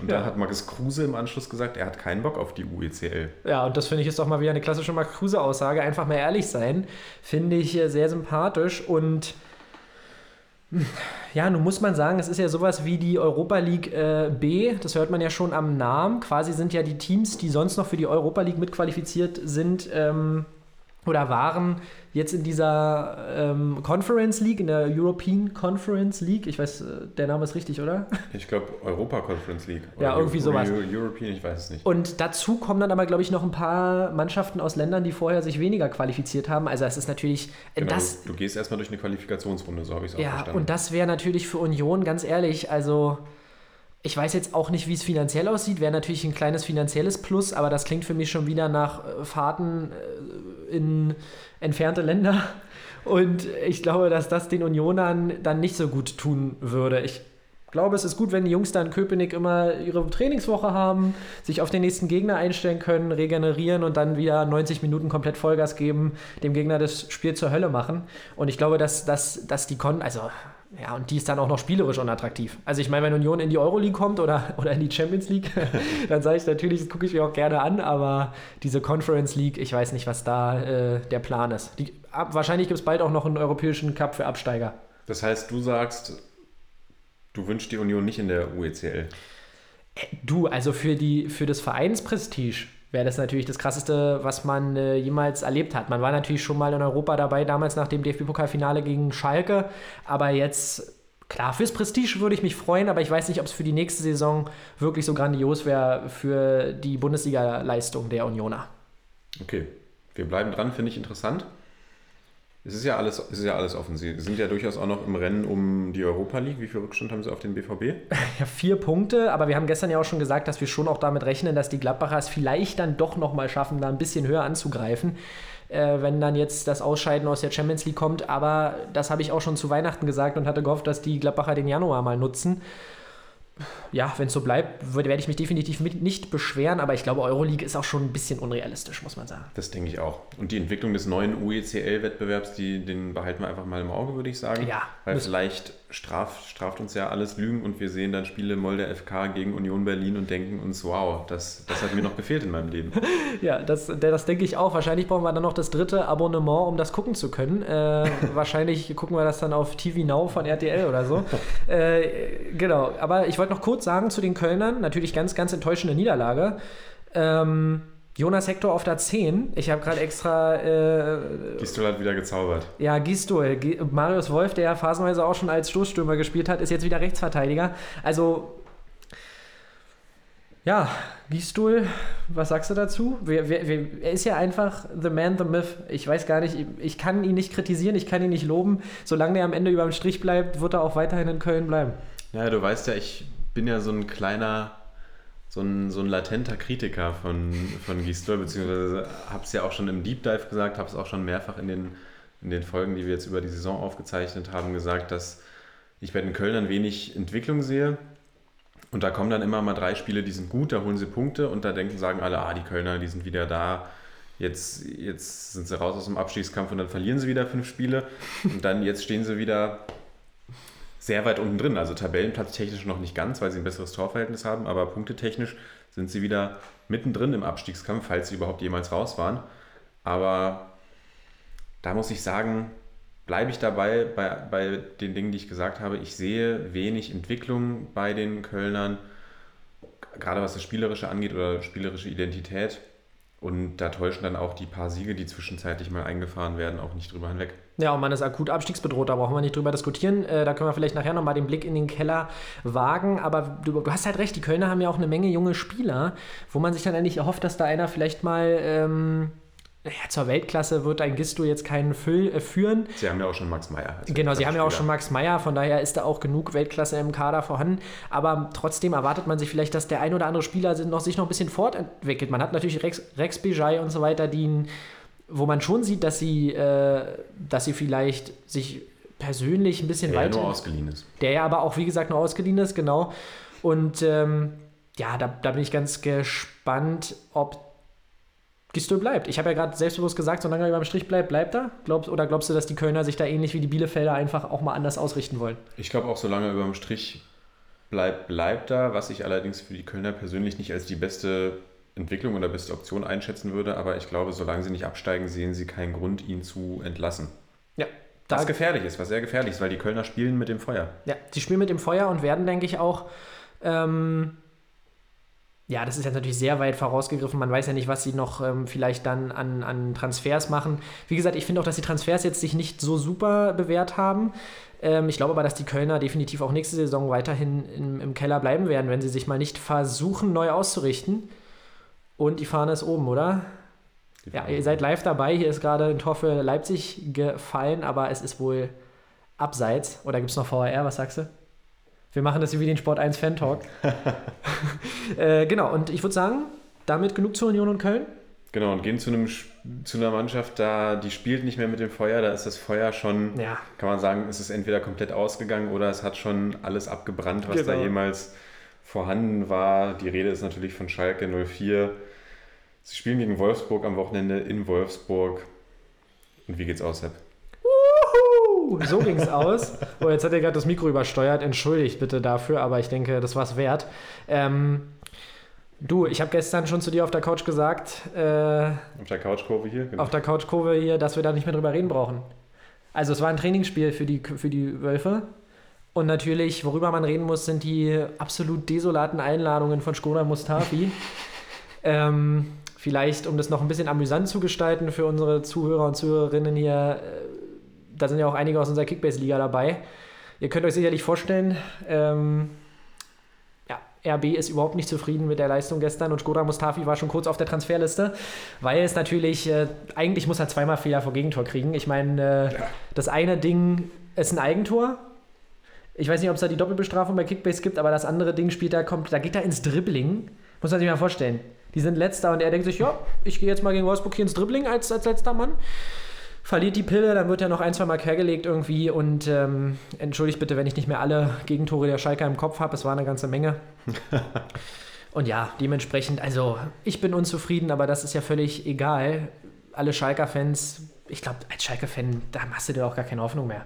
Und Ja. da hat Markus Kruse im Anschluss gesagt, er hat keinen Bock auf die UECL. Ja, und das finde ich ist doch mal wieder eine klassische Max Kruse-Aussage. Einfach mal ehrlich sein. Finde ich äh, sehr sympathisch und ja, nun muss man sagen, es ist ja sowas wie die Europa League äh, B. Das hört man ja schon am Namen. Quasi sind ja die Teams, die sonst noch für die Europa League mitqualifiziert sind ähm, oder waren, jetzt in dieser ähm, Conference League, in der European Conference League. Ich weiß, äh, der Name ist richtig, oder? Ich glaube, Europa Conference League. Ja, irgendwie Eu- sowas. Eu- European, ich weiß es nicht. Und dazu kommen dann aber, glaube ich, noch ein paar Mannschaften aus Ländern, die vorher sich weniger qualifiziert haben. Also es ist natürlich, Genau, das, du, gehst erstmal durch eine Qualifikationsrunde, so habe ich es auch ja, verstanden. und das wäre natürlich für Union, ganz ehrlich, also ich weiß jetzt auch nicht, wie es finanziell aussieht, wäre natürlich ein kleines finanzielles Plus, aber das klingt für mich schon wieder nach äh, Fahrten äh, in entfernte Länder. Und ich glaube, dass das den Unionern dann nicht so gut tun würde. Ich glaube, es ist gut, wenn die Jungs da in Köpenick immer ihre Trainingswoche haben, sich auf den nächsten Gegner einstellen können, regenerieren und dann wieder 90 Minuten komplett Vollgas geben, dem Gegner das Spiel zur Hölle machen. Und ich glaube, dass, dass, dass die Kon, also Ja, und die ist dann auch noch spielerisch unattraktiv. Also ich meine, wenn Union in die Euroleague kommt oder, oder in die Champions League, dann sage ich natürlich, das gucke ich mir auch gerne an, aber diese Conference League, ich weiß nicht, was da äh, der Plan ist. Die, ab, wahrscheinlich gibt es bald auch noch einen europäischen Cup für Absteiger. Das heißt, du sagst, du wünschst die Union nicht in der UECL. Du, also für, die, für das Vereinsprestige wäre das natürlich das Krasseste, was man äh, jemals erlebt hat. Man war natürlich schon mal in Europa dabei, damals nach dem DFB-Pokalfinale gegen Schalke, aber jetzt, klar, fürs Prestige würde ich mich freuen, aber ich weiß nicht, ob es für die nächste Saison wirklich so grandios wäre für die Bundesliga-Leistung der Unioner. Okay, wir bleiben dran, finde ich interessant. Es ist ja alles, es ist ja alles offen. Sie sind ja durchaus auch noch im Rennen um die Europa League. Wie viel Rückstand haben Sie auf den BVB? Ja, vier Punkte, aber wir haben gestern ja auch schon gesagt, dass wir schon auch damit rechnen, dass die Gladbacher es vielleicht dann doch nochmal schaffen, da ein bisschen höher anzugreifen, äh, wenn dann jetzt das Ausscheiden aus der Champions League kommt. Aber das habe ich auch schon zu Weihnachten gesagt und hatte gehofft, dass die Gladbacher den Januar mal nutzen ja, wenn es so bleibt, werde ich mich definitiv nicht beschweren, aber ich glaube, Euroleague ist auch schon ein bisschen unrealistisch, muss man sagen. Das denke ich auch. Und die Entwicklung des neuen UECL-Wettbewerbs, den behalten wir einfach mal im Auge, würde ich sagen. Ja. Weil vielleicht straft, straft uns ja alles Lügen und wir sehen dann Spiele Molde FK gegen Union Berlin und denken uns, wow, das, das hat mir noch gefehlt in meinem Leben. ja, das, das denke ich auch. Wahrscheinlich brauchen wir dann noch das dritte Abonnement, um das gucken zu können. Äh, wahrscheinlich gucken wir das dann auf TV Now von RTL oder so. äh, genau, aber ich wollte noch kurz sagen zu den Kölnern, natürlich ganz, ganz enttäuschende Niederlage. Ähm, Jonas Hector auf der 10. Ich habe gerade extra. Äh, Gistol hat wieder gezaubert. Ja, Gistol. G Marius Wolf, der ja phasenweise auch schon als Stoßstürmer gespielt hat, ist jetzt wieder Rechtsverteidiger. Also. Ja, Gistol, was sagst du dazu? Wer, wer, wer, er ist ja einfach the man, the myth. Ich weiß gar nicht, ich kann ihn nicht kritisieren, ich kann ihn nicht loben. Solange er am Ende über dem Strich bleibt, wird er auch weiterhin in Köln bleiben. Ja, du weißt ja, ich bin ja so ein kleiner so ein, so ein latenter Kritiker von, von Gisdol, beziehungsweise habe es ja auch schon im Deep Dive gesagt, habe es auch schon mehrfach in den, in den Folgen, die wir jetzt über die Saison aufgezeichnet haben, gesagt, dass ich bei den Kölnern wenig Entwicklung sehe. Und da kommen dann immer mal drei Spiele, die sind gut, da holen sie Punkte und da denken, sagen alle, ah, die Kölner, die sind wieder da. Jetzt, jetzt sind sie raus aus dem Abstiegskampf und dann verlieren sie wieder fünf Spiele. Und dann jetzt stehen sie wieder sehr weit unten drin. Also Tabellenplatz technisch noch nicht ganz, weil sie ein besseres Torverhältnis haben, aber punktetechnisch sind sie wieder mittendrin im Abstiegskampf, falls sie überhaupt jemals raus waren. Aber da muss ich sagen, bleibe ich dabei bei, bei den Dingen, die ich gesagt habe. Ich sehe wenig Entwicklung bei den Kölnern, gerade was das Spielerische angeht oder spielerische Identität. Und da täuschen dann auch die paar Siege, die zwischenzeitlich mal eingefahren werden, auch nicht drüber hinweg. Ja, und man ist akut abstiegsbedroht, da brauchen wir nicht drüber diskutieren. Äh, da können wir vielleicht nachher nochmal den Blick in den Keller wagen. Aber du, du, hast halt recht, die Kölner haben ja auch eine Menge junge Spieler, wo man sich dann endlich erhofft, dass da einer vielleicht mal ähm, ja, zur Weltklasse wird ein Gisto jetzt keinen Füll, äh, führen. Sie haben ja auch schon Max Meyer. Genau, sie haben ja auch schon Max Meyer, von daher ist da auch genug Weltklasse im Kader vorhanden. Aber trotzdem erwartet man sich vielleicht, dass der ein oder andere Spieler noch, sich noch ein bisschen fortentwickelt. Man hat natürlich Rex, Rex Bijay und so weiter, die, wo man schon sieht, dass sie, äh, dass sie vielleicht sich persönlich ein bisschen der weiter. Der ja nur ausgeliehen ist. Der ja aber auch, wie gesagt, nur ausgeliehen ist, genau. Und ähm, ja, da, da bin ich ganz gespannt, ob Gistol bleibt. Ich habe ja gerade selbstbewusst gesagt, solange er beim Strich bleibt, bleibt er. Glaubst, oder glaubst du, dass die Kölner sich da ähnlich wie die Bielefelder einfach auch mal anders ausrichten wollen? Ich glaube auch, solange er über dem Strich bleibt, bleibt er. Was ich allerdings für die Kölner persönlich nicht als die beste Entwicklung oder beste Option einschätzen würde. Aber ich glaube, solange sie nicht absteigen, sehen sie keinen Grund, ihn zu entlassen. Ja. Was gefährlich ist, was sehr gefährlich ist, weil die Kölner spielen mit dem Feuer. Ja, sie spielen mit dem Feuer und werden, denke ich, auch. Ähm ja, das ist jetzt natürlich sehr weit vorausgegriffen. Man weiß ja nicht, was sie noch ähm, vielleicht dann an, an Transfers machen. Wie gesagt, ich finde auch, dass die Transfers jetzt sich nicht so super bewährt haben. Ähm, ich glaube aber, dass die Kölner definitiv auch nächste Saison weiterhin im, im Keller bleiben werden, wenn sie sich mal nicht versuchen, neu auszurichten. Und die Fahne ist oben, oder? Ja, ihr seid live dabei. Hier ist gerade ein Tor für Leipzig gefallen, aber es ist wohl abseits. Oder gibt es noch VAR? Was sagst du? Wir machen das wie den Sport 1 Fan Talk. äh, genau, und ich würde sagen, damit genug zu Union und Köln. Genau, und gehen zu, einem, zu einer Mannschaft, da die spielt nicht mehr mit dem Feuer, da ist das Feuer schon, ja. kann man sagen, ist es entweder komplett ausgegangen oder es hat schon alles abgebrannt, was genau. da jemals vorhanden war. Die Rede ist natürlich von Schalke 04. Sie spielen gegen Wolfsburg am Wochenende in Wolfsburg. Und wie geht's aus, Sepp? Uh, so ging's aus. Oh, jetzt hat er gerade das Mikro übersteuert. Entschuldigt bitte dafür, aber ich denke, das war's wert. Ähm, du, ich habe gestern schon zu dir auf der Couch gesagt, äh, Auf der Couchkurve hier. Genau. auf der Couchkurve hier, dass wir da nicht mehr drüber reden brauchen. Also es war ein Trainingsspiel für die, für die Wölfe. Und natürlich, worüber man reden muss, sind die absolut desolaten Einladungen von Skoda Mustafi. ähm, vielleicht, um das noch ein bisschen amüsant zu gestalten für unsere Zuhörer und Zuhörerinnen hier, äh, da sind ja auch einige aus unserer Kickbase-Liga dabei. Ihr könnt euch sicherlich vorstellen, ähm, ja, RB ist überhaupt nicht zufrieden mit der Leistung gestern und Skoda Mustafi war schon kurz auf der Transferliste, weil es natürlich, äh, eigentlich muss er zweimal Fehler vor Gegentor kriegen. Ich meine, äh, das eine Ding ist ein Eigentor. Ich weiß nicht, ob es da die Doppelbestrafung bei Kickbase gibt, aber das andere Ding spielt da kommt, da geht er ins Dribbling. Muss man sich mal vorstellen. Die sind letzter und er denkt sich, ja, ich gehe jetzt mal gegen Wolfsburg hier ins Dribbling als, als letzter Mann. Verliert die Pille, dann wird er noch ein, zwei Mal quergelegt irgendwie und ähm, entschuldigt bitte, wenn ich nicht mehr alle Gegentore der Schalker im Kopf habe. Es war eine ganze Menge. und ja, dementsprechend, also ich bin unzufrieden, aber das ist ja völlig egal. Alle Schalker-Fans, ich glaube, als Schalke-Fan, da machst du dir auch gar keine Hoffnung mehr.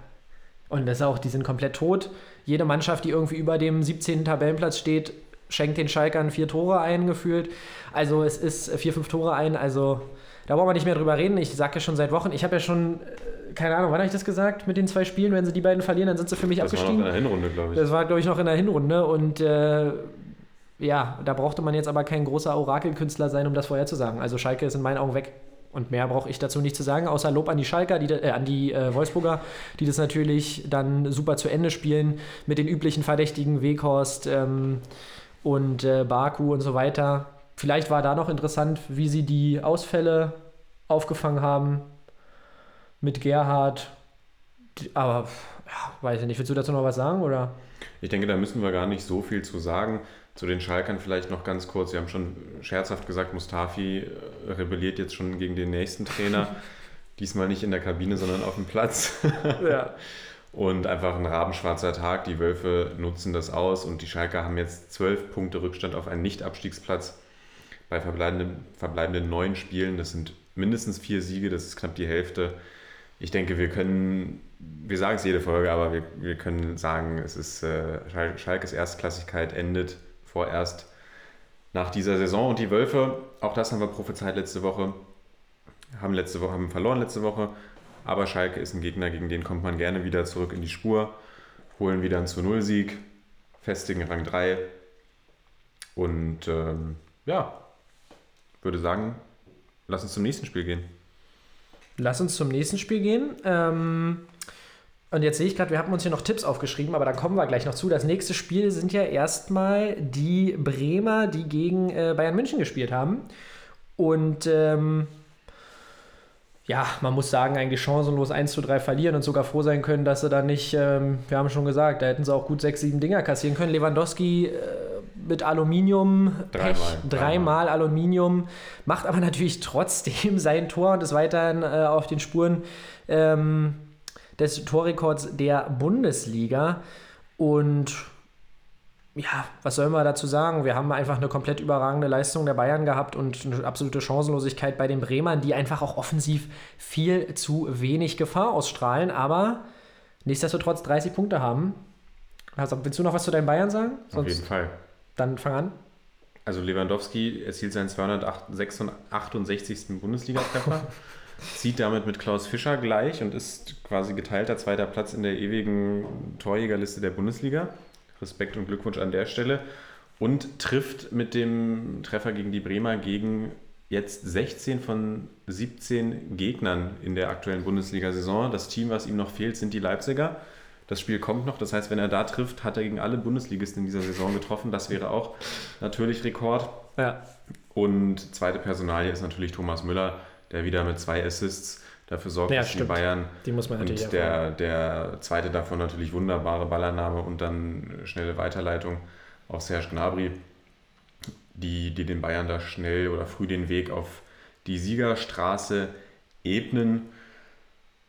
Und das ist auch, die sind komplett tot. Jede Mannschaft, die irgendwie über dem 17. Tabellenplatz steht, schenkt den Schalkern vier Tore ein, gefühlt. Also es ist vier, fünf Tore ein. Also da brauchen wir nicht mehr drüber reden. Ich sage ja schon seit Wochen, ich habe ja schon, äh, keine Ahnung, wann habe ich das gesagt? Mit den zwei Spielen, wenn sie die beiden verlieren, dann sind sie für mich das war noch abgestiegen. in der Hinrunde, glaube ich. Das war, glaube ich, noch in der Hinrunde. Und äh, ja, da brauchte man jetzt aber kein großer Orakelkünstler sein, um das vorherzusagen. Also Schalke ist in meinen Augen weg. Und mehr brauche ich dazu nicht zu sagen, außer Lob an die Schalker, die, äh, an die äh, Wolfsburger, die das natürlich dann super zu Ende spielen mit den üblichen Verdächtigen, Weghorst ähm, und äh, Baku und so weiter. Vielleicht war da noch interessant, wie sie die Ausfälle aufgefangen haben mit Gerhard. Aber ja, weiß ich nicht. Willst du dazu noch was sagen? Oder? Ich denke, da müssen wir gar nicht so viel zu sagen. Zu den Schalkern vielleicht noch ganz kurz. Sie haben schon scherzhaft gesagt, Mustafi äh, rebelliert jetzt schon gegen den nächsten Trainer. Diesmal nicht in der Kabine, sondern auf dem Platz. Ja. Und einfach ein rabenschwarzer Tag. Die Wölfe nutzen das aus und die Schalker haben jetzt zwölf Punkte Rückstand auf einen Nicht-Abstiegsplatz bei verbleibenden, verbleibenden neun Spielen. Das sind mindestens vier Siege, das ist knapp die Hälfte. Ich denke, wir können, wir sagen es jede Folge, aber wir, wir können sagen, es ist äh, Schal- Schalkes Erstklassigkeit endet vorerst nach dieser Saison. Und die Wölfe, auch das haben wir prophezeit letzte Woche, haben letzte Woche haben verloren letzte Woche. Aber Schalke ist ein Gegner, gegen den kommt man gerne wieder zurück in die Spur, holen wieder einen zu Null Sieg, festigen Rang 3 und ähm, ja, würde sagen, lass uns zum nächsten Spiel gehen. Lass uns zum nächsten Spiel gehen. Ähm, und jetzt sehe ich gerade, wir haben uns hier noch Tipps aufgeschrieben, aber da kommen wir gleich noch zu. Das nächste Spiel sind ja erstmal die Bremer, die gegen äh, Bayern München gespielt haben. Und ähm, ja, man muss sagen, eigentlich chancenlos 1 zu 3 verlieren und sogar froh sein können, dass sie da nicht, ähm, wir haben schon gesagt, da hätten sie auch gut 6, 7 Dinger kassieren können. Lewandowski äh, mit Aluminium, Dreimal, Pech, dreimal. Aluminium, macht aber natürlich trotzdem sein Tor und ist weiterhin äh, auf den Spuren ähm, des Torrekords der Bundesliga. Und ja, was soll man dazu sagen? Wir haben einfach eine komplett überragende Leistung der Bayern gehabt und eine absolute Chancenlosigkeit bei den Bremern, die einfach auch offensiv viel zu wenig Gefahr ausstrahlen, aber nichtsdestotrotz 30 Punkte haben. Also, willst du noch was zu deinen Bayern sagen? Auf jeden Fall. Dann fang an. Also Lewandowski erzielt seinen 268. Bundesliga-Treffer, zieht damit mit Klaus Fischer gleich und ist quasi geteilter zweiter Platz in der ewigen Torjägerliste der Bundesliga. Respekt und Glückwunsch an der Stelle. Und trifft mit dem Treffer gegen die Bremer gegen jetzt 16 von 17 Gegnern in der aktuellen Bundesliga-Saison. Das Team, was ihm noch fehlt, sind die Leipziger. Das Spiel kommt noch, das heißt, wenn er da trifft, hat er gegen alle Bundesligisten in dieser Saison getroffen. Das wäre auch natürlich Rekord. Ja. Und zweite Personalie ist natürlich Thomas Müller, der wieder mit zwei Assists dafür sorgt, Ja, dass die stimmt. Bayern Die muss man und der, der zweite davon natürlich wunderbare Ballannahme und dann schnelle Weiterleitung auf Serge Gnabry, die, die den Bayern da schnell oder früh den Weg auf die Siegerstraße ebnen.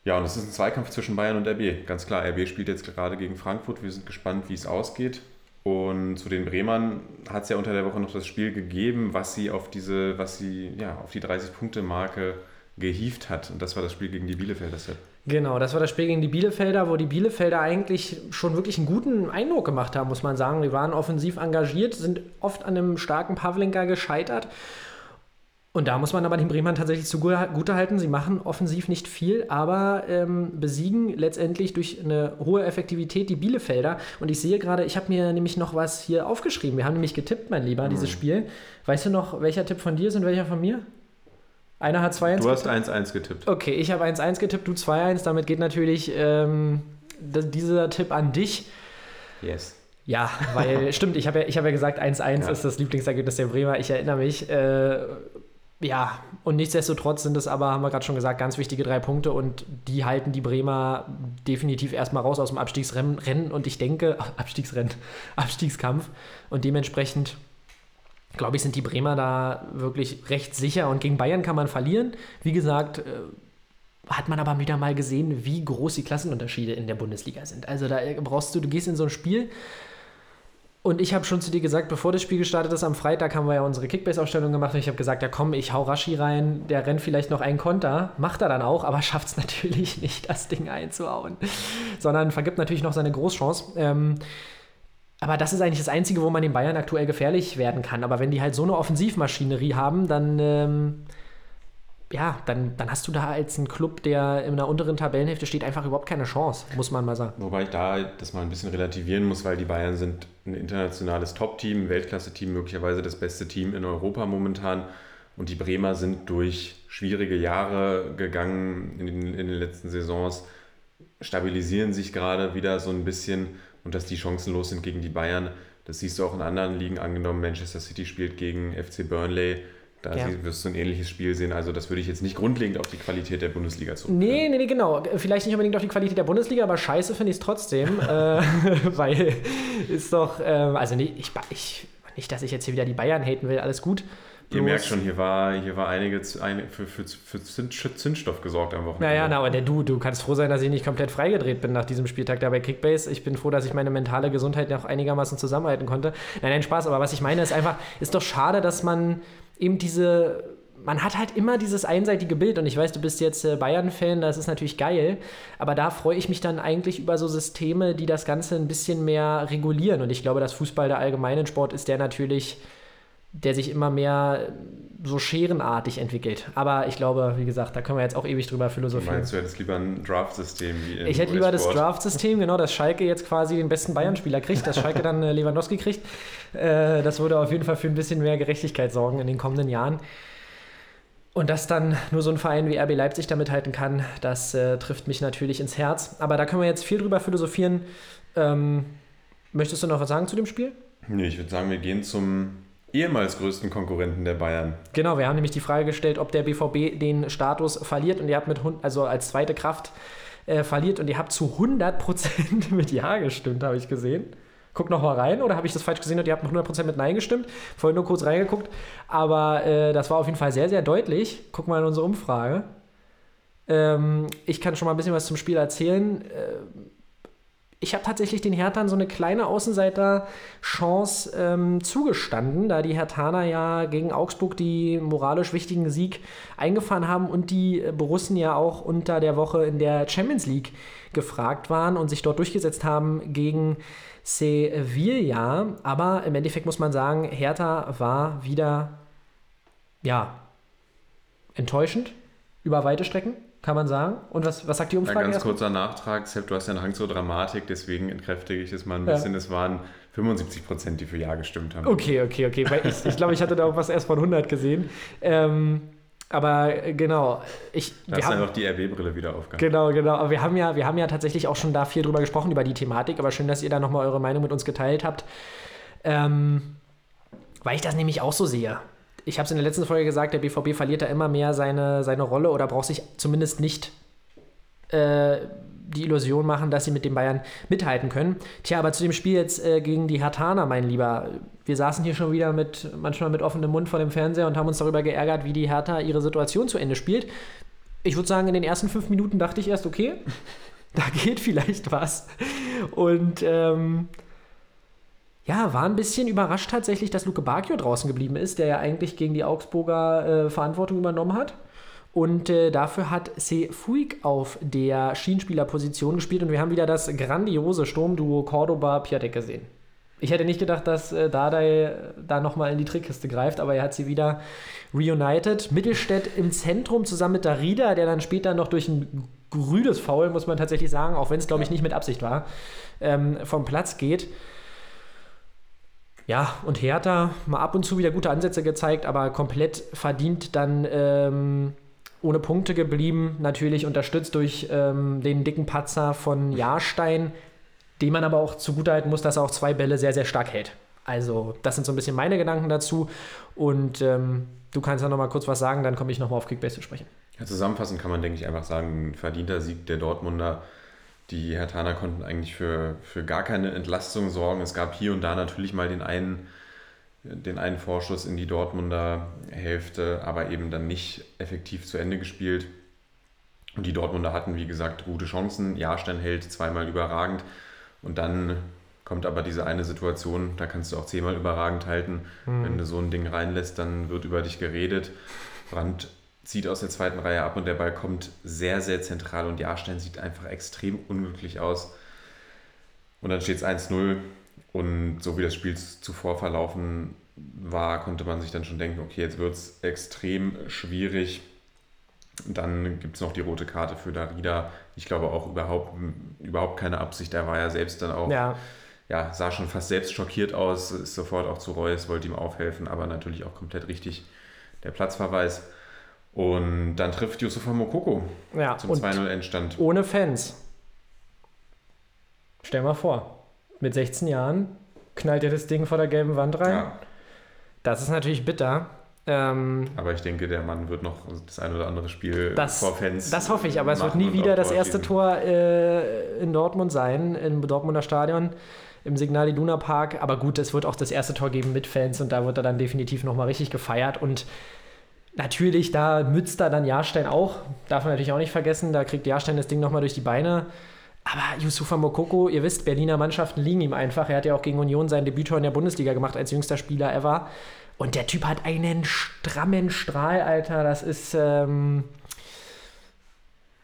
Ja, und es ist ein Zweikampf zwischen Bayern und RB. Ganz klar, RB spielt jetzt gerade gegen Frankfurt. Wir sind gespannt, wie es ausgeht. Und zu den Bremern hat es ja unter der Woche noch das Spiel gegeben, was sie auf diese, was sie, ja, auf die 30-Punkte-Marke gehievt hat. Und das war das Spiel gegen die Bielefelder Set. Genau, das war das Spiel gegen die Bielefelder, wo die Bielefelder eigentlich schon wirklich einen guten Eindruck gemacht haben, muss man sagen. Die waren offensiv engagiert, sind oft an einem starken Pavlenka gescheitert. Und da muss man aber den Bremern tatsächlich zugute halten. Sie machen offensiv nicht viel, aber ähm, besiegen letztendlich durch eine hohe Effektivität die Bielefelder. Und ich sehe gerade, ich habe mir nämlich noch was hier aufgeschrieben. Wir haben nämlich getippt, mein Lieber, dieses Spiel. Weißt du noch, welcher Tipp von dir ist und welcher von mir? Einer hat 2-1 Du hast 1-1 getippt. Okay, ich habe 1-1 getippt, du 2-1. Damit geht natürlich ähm, dieser Tipp an dich. Yes. Ja, weil, stimmt, ich habe ja, ich hab ja gesagt, 1-1 Ja. ist das Lieblingsergebnis der Bremer. Ich erinnere mich. Äh, ja, und nichtsdestotrotz sind es aber, haben wir gerade schon gesagt, ganz wichtige drei Punkte und die halten die Bremer definitiv erstmal raus aus dem Abstiegsrennen. Rennen. Und ich denke, Abstiegsrennen, Abstiegskampf. Und dementsprechend, glaube ich, sind die Bremer da wirklich recht sicher. Und gegen Bayern kann man verlieren. Wie gesagt, äh, hat man aber wieder mal gesehen, wie groß die Klassenunterschiede in der Bundesliga sind. Also da brauchst du, du gehst in so ein Spiel und ich habe schon zu dir gesagt, bevor das Spiel gestartet ist, am Freitag haben wir ja unsere Kickbase-Aufstellung gemacht und ich habe gesagt, ja komm, ich hau Rashi rein, der rennt vielleicht noch einen Konter, macht er dann auch, aber schafft es natürlich nicht, das Ding einzuhauen, sondern vergibt natürlich noch seine Großchance. Ähm, aber das ist eigentlich das Einzige, wo man den Bayern aktuell gefährlich werden kann. Aber wenn die halt so eine Offensivmaschinerie haben, dann, ähm, ja, dann, dann hast du da als ein Club, der in der unteren Tabellenhälfte steht, einfach überhaupt keine Chance, muss man mal sagen. Wobei ich da das mal ein bisschen relativieren muss, weil die Bayern sind ein internationales Top-Team, Weltklasse-Team, möglicherweise das beste Team in Europa momentan. Und die Bremer sind durch schwierige Jahre gegangen in den, in den letzten Saisons, stabilisieren sich gerade wieder so ein bisschen und dass die chancenlos sind gegen die Bayern. Das siehst du auch in anderen Ligen angenommen. Manchester City spielt gegen FC Burnley. Da Ja. wirst du ein ähnliches Spiel sehen. Also das würde ich jetzt nicht grundlegend auf die Qualität der Bundesliga zurückführen. Nee, nee, nee, genau. Vielleicht nicht unbedingt auf die Qualität der Bundesliga, aber scheiße finde ich es trotzdem. äh, weil ist doch, ähm, also nee, ich, ich, nicht, dass ich jetzt hier wieder die Bayern haten will, alles gut. Ihr merkt schon, hier war, hier war einige, für, für, für Zünd- Zündstoff gesorgt am Wochenende. Naja, na, aber der du, du kannst froh sein, dass ich nicht komplett freigedreht bin nach diesem Spieltag da bei Kickbase. Ich bin froh, dass ich meine mentale Gesundheit noch einigermaßen zusammenhalten konnte. Nein, nein, Spaß, aber was ich meine ist einfach, ist doch schade, dass man eben diese. Man hat halt immer dieses einseitige Bild und ich weiß, du bist jetzt äh, Bayern-Fan, das ist natürlich geil, aber da freue ich mich dann eigentlich über so Systeme, die das Ganze ein bisschen mehr regulieren und ich glaube, dass Fußball der allgemeinen Sport ist, der natürlich, der sich immer mehr so scherenartig entwickelt. Aber ich glaube, wie gesagt, da können wir jetzt auch ewig drüber philosophieren. meinst, du hättest lieber ein Draft-System Ich hätte lieber das? Draft-System, genau, dass Schalke jetzt quasi den besten Bayern-Spieler kriegt, dass Schalke dann äh, Lewandowski kriegt. Äh, das würde auf jeden Fall für ein bisschen mehr Gerechtigkeit sorgen in den kommenden Jahren. Und dass dann nur so ein Verein wie RB Leipzig damit halten kann, das äh, trifft mich natürlich ins Herz. Aber da können wir jetzt viel drüber philosophieren. Ähm, möchtest du noch was sagen zu dem Spiel? Nee, ich würde sagen, wir gehen zum ehemals größten Konkurrenten der Bayern. Genau, wir haben nämlich die Frage gestellt, ob der BVB den Status verliert und ihr habt mit, hun- also als zweite Kraft äh, verliert und ihr habt zu 100% mit Ja gestimmt, habe ich gesehen. Guck noch mal rein oder habe ich das falsch gesehen und ihr habt noch 100% mit Nein gestimmt? Vorhin nur kurz reingeguckt, aber äh, das war auf jeden Fall sehr, sehr deutlich. Guck mal in unsere Umfrage. Ähm, ich kann schon mal ein bisschen was zum Spiel erzählen. Äh, ich habe tatsächlich den Herthan so eine kleine Außenseiter-Chance ähm, zugestanden, da die Herthaner ja gegen Augsburg die moralisch wichtigen Sieg eingefahren haben und die äh, Borussen ja auch unter der Woche in der Champions League gefragt waren und sich dort durchgesetzt haben gegen Sevilla. Aber im Endeffekt muss man sagen, Hertha war wieder, ja, enttäuschend über weite Strecken, kann man sagen. Und was, was sagt die Ein Umfrage? ganz erstmal? kurzer Nachtrag. Sepp, du hast ja einen Hang zur Dramatik, deswegen entkräftige ich es mal ein Ja. bisschen. Es waren 75 Prozent, die für Ja gestimmt haben. Okay, okay, okay. Weil ich, ich glaube, ich hatte da auch was erst von 100 gesehen. Ähm, aber äh, genau, ich, Da hast haben, einfach die RB-Brille wieder aufgehabt. genau, genau. Aber wir haben ja, wir haben ja tatsächlich auch schon da viel drüber gesprochen über die Thematik. Aber schön, dass ihr da nochmal eure Meinung mit uns geteilt habt, ähm, weil ich das nämlich auch so sehe. Ich habe es in der letzten Folge gesagt, der BVB verliert da immer mehr seine, seine Rolle oder braucht sich zumindest nicht äh, die Illusion machen, dass sie mit den Bayern mithalten können. Tja, aber zu dem Spiel jetzt äh, gegen die Hertaner, mein Lieber. Wir saßen hier schon wieder mit, manchmal mit offenem Mund vor dem Fernseher und haben uns darüber geärgert, wie die Hertha ihre Situation zu Ende spielt. Ich würde sagen, in den ersten fünf Minuten dachte ich erst, okay, da geht vielleicht was. Und ähm, ja, war ein bisschen überrascht tatsächlich, dass Luke Bacchio draußen geblieben ist, der ja eigentlich gegen die Augsburger äh, Verantwortung übernommen hat. Und äh, dafür hat Se Fuig auf der Schienenspielerposition gespielt und wir haben wieder das grandiose Sturmduo Cordoba-Piatek gesehen. Ich hätte nicht gedacht, dass äh, Dardai äh, da nochmal in die Trickkiste greift, aber er hat sie wieder reunited. Mittelstädt im Zentrum zusammen mit Darida, der dann später noch durch ein grünes Foul, muss man tatsächlich sagen, auch wenn es, glaube ich, nicht mit Absicht war, ähm, vom Platz geht. Ja, und Hertha mal ab und zu wieder gute Ansätze gezeigt, aber komplett verdient dann ähm, ohne Punkte geblieben. Natürlich unterstützt durch ähm, den dicken Patzer von Jahrstein, dem man aber auch zugutehalten muss, dass er auch zwei Bälle sehr, sehr stark hält. Also, das sind so ein bisschen meine Gedanken dazu. Und ähm, du kannst ja noch mal kurz was sagen, dann komme ich noch mal auf Kickbase zu sprechen. Ja, zusammenfassend kann man, denke ich, einfach sagen, ein verdienter Sieg der Dortmunder. Die Hertaner konnten eigentlich für, für gar keine Entlastung sorgen. Es gab hier und da natürlich mal den einen, den einen Vorschuss in die Dortmunder Hälfte, aber eben dann nicht effektiv zu Ende gespielt. Und die Dortmunder hatten, wie gesagt, gute Chancen. Jahrstein hält zweimal überragend. Und dann kommt aber diese eine Situation, da kannst du auch zehnmal überragend halten. Mhm. Wenn du so ein Ding reinlässt, dann wird über dich geredet. Brandt zieht aus der zweiten Reihe ab und der Ball kommt sehr, sehr zentral und Jahrstein sieht einfach extrem unglücklich aus. Und dann steht es 1-0 und so wie das Spiel zuvor verlaufen war, konnte man sich dann schon denken, okay, jetzt wird es extrem schwierig. Dann gibt es noch die rote Karte für Darida. Ich glaube auch überhaupt, überhaupt keine Absicht. Er war ja selbst dann auch, ja. ja. sah schon fast selbst schockiert aus, ist sofort auch zu Reus, wollte ihm aufhelfen, aber natürlich auch komplett richtig der Platzverweis. Und dann trifft Yusufa Mokoko ja, zum 2-0 Endstand. Ohne Fans. Stell mal vor, mit 16 Jahren knallt er das Ding vor der gelben Wand rein. Ja. Das ist natürlich bitter. Ähm, aber ich denke, der Mann wird noch das ein oder andere Spiel das, vor Fans. Das hoffe ich, aber es wird nie wieder das erste Tor äh, in Dortmund sein, im Dortmunder Stadion, im Signal Iduna Park. Aber gut, es wird auch das erste Tor geben mit Fans und da wird er dann definitiv nochmal richtig gefeiert. Und natürlich, da mützt er dann Jahrstein auch. Darf man natürlich auch nicht vergessen, da kriegt Jahrstein das Ding nochmal durch die Beine. Aber Yusufa Mokoko, ihr wisst, Berliner Mannschaften liegen ihm einfach. Er hat ja auch gegen Union sein Debüttor in der Bundesliga gemacht als jüngster Spieler ever. Und der Typ hat einen strammen Strahl, Alter. Das ist. Ähm,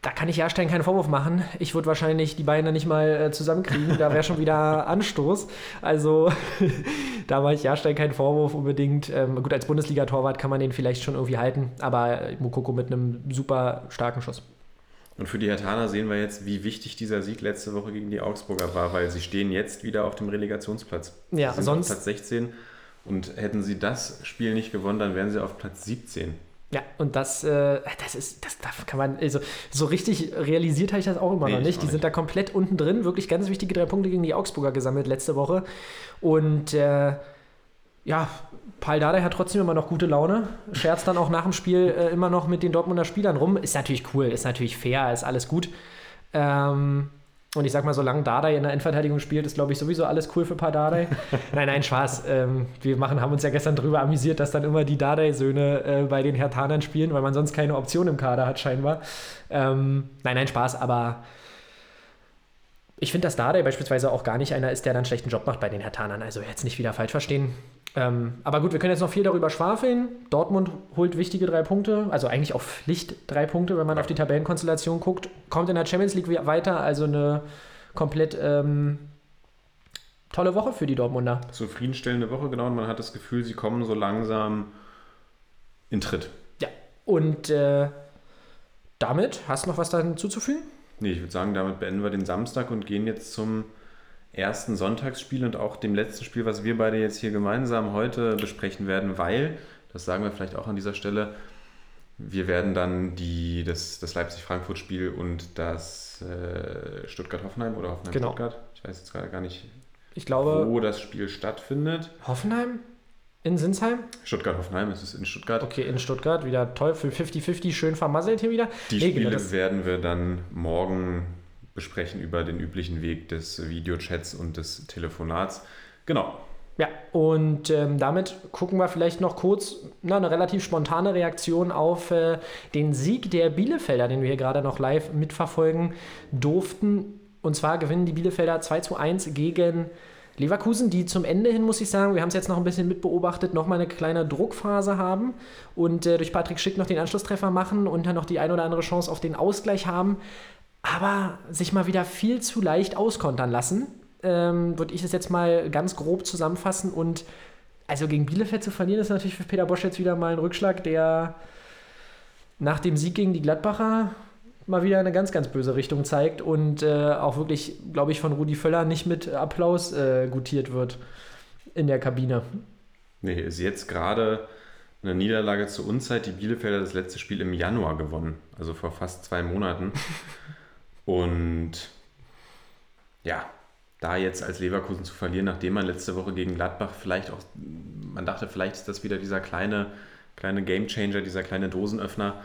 da kann ich Jahrstein keinen Vorwurf machen. Ich würde wahrscheinlich die Beine nicht mal äh, zusammenkriegen. Da wäre schon wieder Anstoß. Also da mache ich Jahrstein keinen Vorwurf unbedingt. Ähm, gut, als Bundesliga-Torwart kann man den vielleicht schon irgendwie halten. Aber Mukoko mit einem super starken Schuss. Und für die Hertaner sehen wir jetzt, wie wichtig dieser Sieg letzte Woche gegen die Augsburger war, weil sie stehen jetzt wieder auf dem Relegationsplatz. Ja, sie sind sonst. Auf Platz 16 und hätten sie das Spiel nicht gewonnen, dann wären sie auf Platz 17. Ja, und das, äh, das ist, das, das kann man, also so richtig realisiert habe ich das auch immer nee, noch nicht. Die nicht. sind da komplett unten drin, wirklich ganz wichtige drei Punkte gegen die Augsburger gesammelt letzte Woche. Und äh, ja, Paul Dardai hat trotzdem immer noch gute Laune, scherzt dann auch nach dem Spiel äh, immer noch mit den Dortmunder Spielern rum. Ist natürlich cool, ist natürlich fair, ist alles gut. Ähm, und ich sag mal, solange Dardai in der Endverteidigung spielt, ist, glaube ich, sowieso alles cool für Dardai. nein, nein, Spaß. Ähm, wir machen, haben uns ja gestern darüber amüsiert, dass dann immer die Dardai-Söhne äh, bei den Hertanern spielen, weil man sonst keine Option im Kader hat, scheinbar. Ähm, nein, nein, Spaß, aber ich finde, dass Dardai beispielsweise auch gar nicht einer ist, der dann einen schlechten Job macht bei den Hertanern. Also jetzt nicht wieder falsch verstehen. Ähm, aber gut, wir können jetzt noch viel darüber schwafeln. Dortmund holt wichtige drei Punkte, also eigentlich auf Pflicht drei Punkte, wenn man auf die Tabellenkonstellation guckt. Kommt in der Champions League weiter, also eine komplett ähm, tolle Woche für die Dortmunder. Zufriedenstellende Woche, genau. Und man hat das Gefühl, sie kommen so langsam in Tritt. Ja, und äh, damit hast du noch was da hinzuzufügen? Nee, ich würde sagen, damit beenden wir den Samstag und gehen jetzt zum ersten Sonntagsspiel und auch dem letzten Spiel, was wir beide jetzt hier gemeinsam heute besprechen werden, weil, das sagen wir vielleicht auch an dieser Stelle, wir werden dann die, das, das Leipzig-Frankfurt-Spiel und das äh, Stuttgart-Hoffenheim oder Hoffenheim-Stuttgart, genau. ich weiß jetzt gerade gar nicht, ich glaube, wo das Spiel stattfindet. Hoffenheim? In Sinsheim? Stuttgart-Hoffenheim ist es in Stuttgart. Okay, in Stuttgart, wieder toll, für 50-50, schön vermasselt hier wieder. Die nee, Spiele genau, werden wir dann morgen besprechen über den üblichen Weg des Videochats und des Telefonats. Genau. Ja, und ähm, damit gucken wir vielleicht noch kurz na, eine relativ spontane Reaktion auf äh, den Sieg der Bielefelder, den wir hier gerade noch live mitverfolgen durften. Und zwar gewinnen die Bielefelder 2 zu 1 gegen Leverkusen, die zum Ende hin, muss ich sagen, wir haben es jetzt noch ein bisschen mitbeobachtet, nochmal eine kleine Druckphase haben und äh, durch Patrick Schick noch den Anschlusstreffer machen und dann noch die ein oder andere Chance auf den Ausgleich haben, aber sich mal wieder viel zu leicht auskontern lassen. Ähm, Würde ich das jetzt mal ganz grob zusammenfassen und also gegen Bielefeld zu verlieren, ist natürlich für Peter Bosch jetzt wieder mal ein Rückschlag, der nach dem Sieg gegen die Gladbacher mal wieder eine ganz, ganz böse Richtung zeigt und äh, auch wirklich, glaube ich, von Rudi Völler nicht mit Applaus äh, gutiert wird in der Kabine. Nee, ist jetzt gerade eine Niederlage zur Unzeit. Die Bielefelder das letzte Spiel im Januar gewonnen, also vor fast zwei Monaten. und ja, da jetzt als Leverkusen zu verlieren, nachdem man letzte Woche gegen Gladbach vielleicht auch, man dachte, vielleicht ist das wieder dieser kleine, kleine Gamechanger, dieser kleine Dosenöffner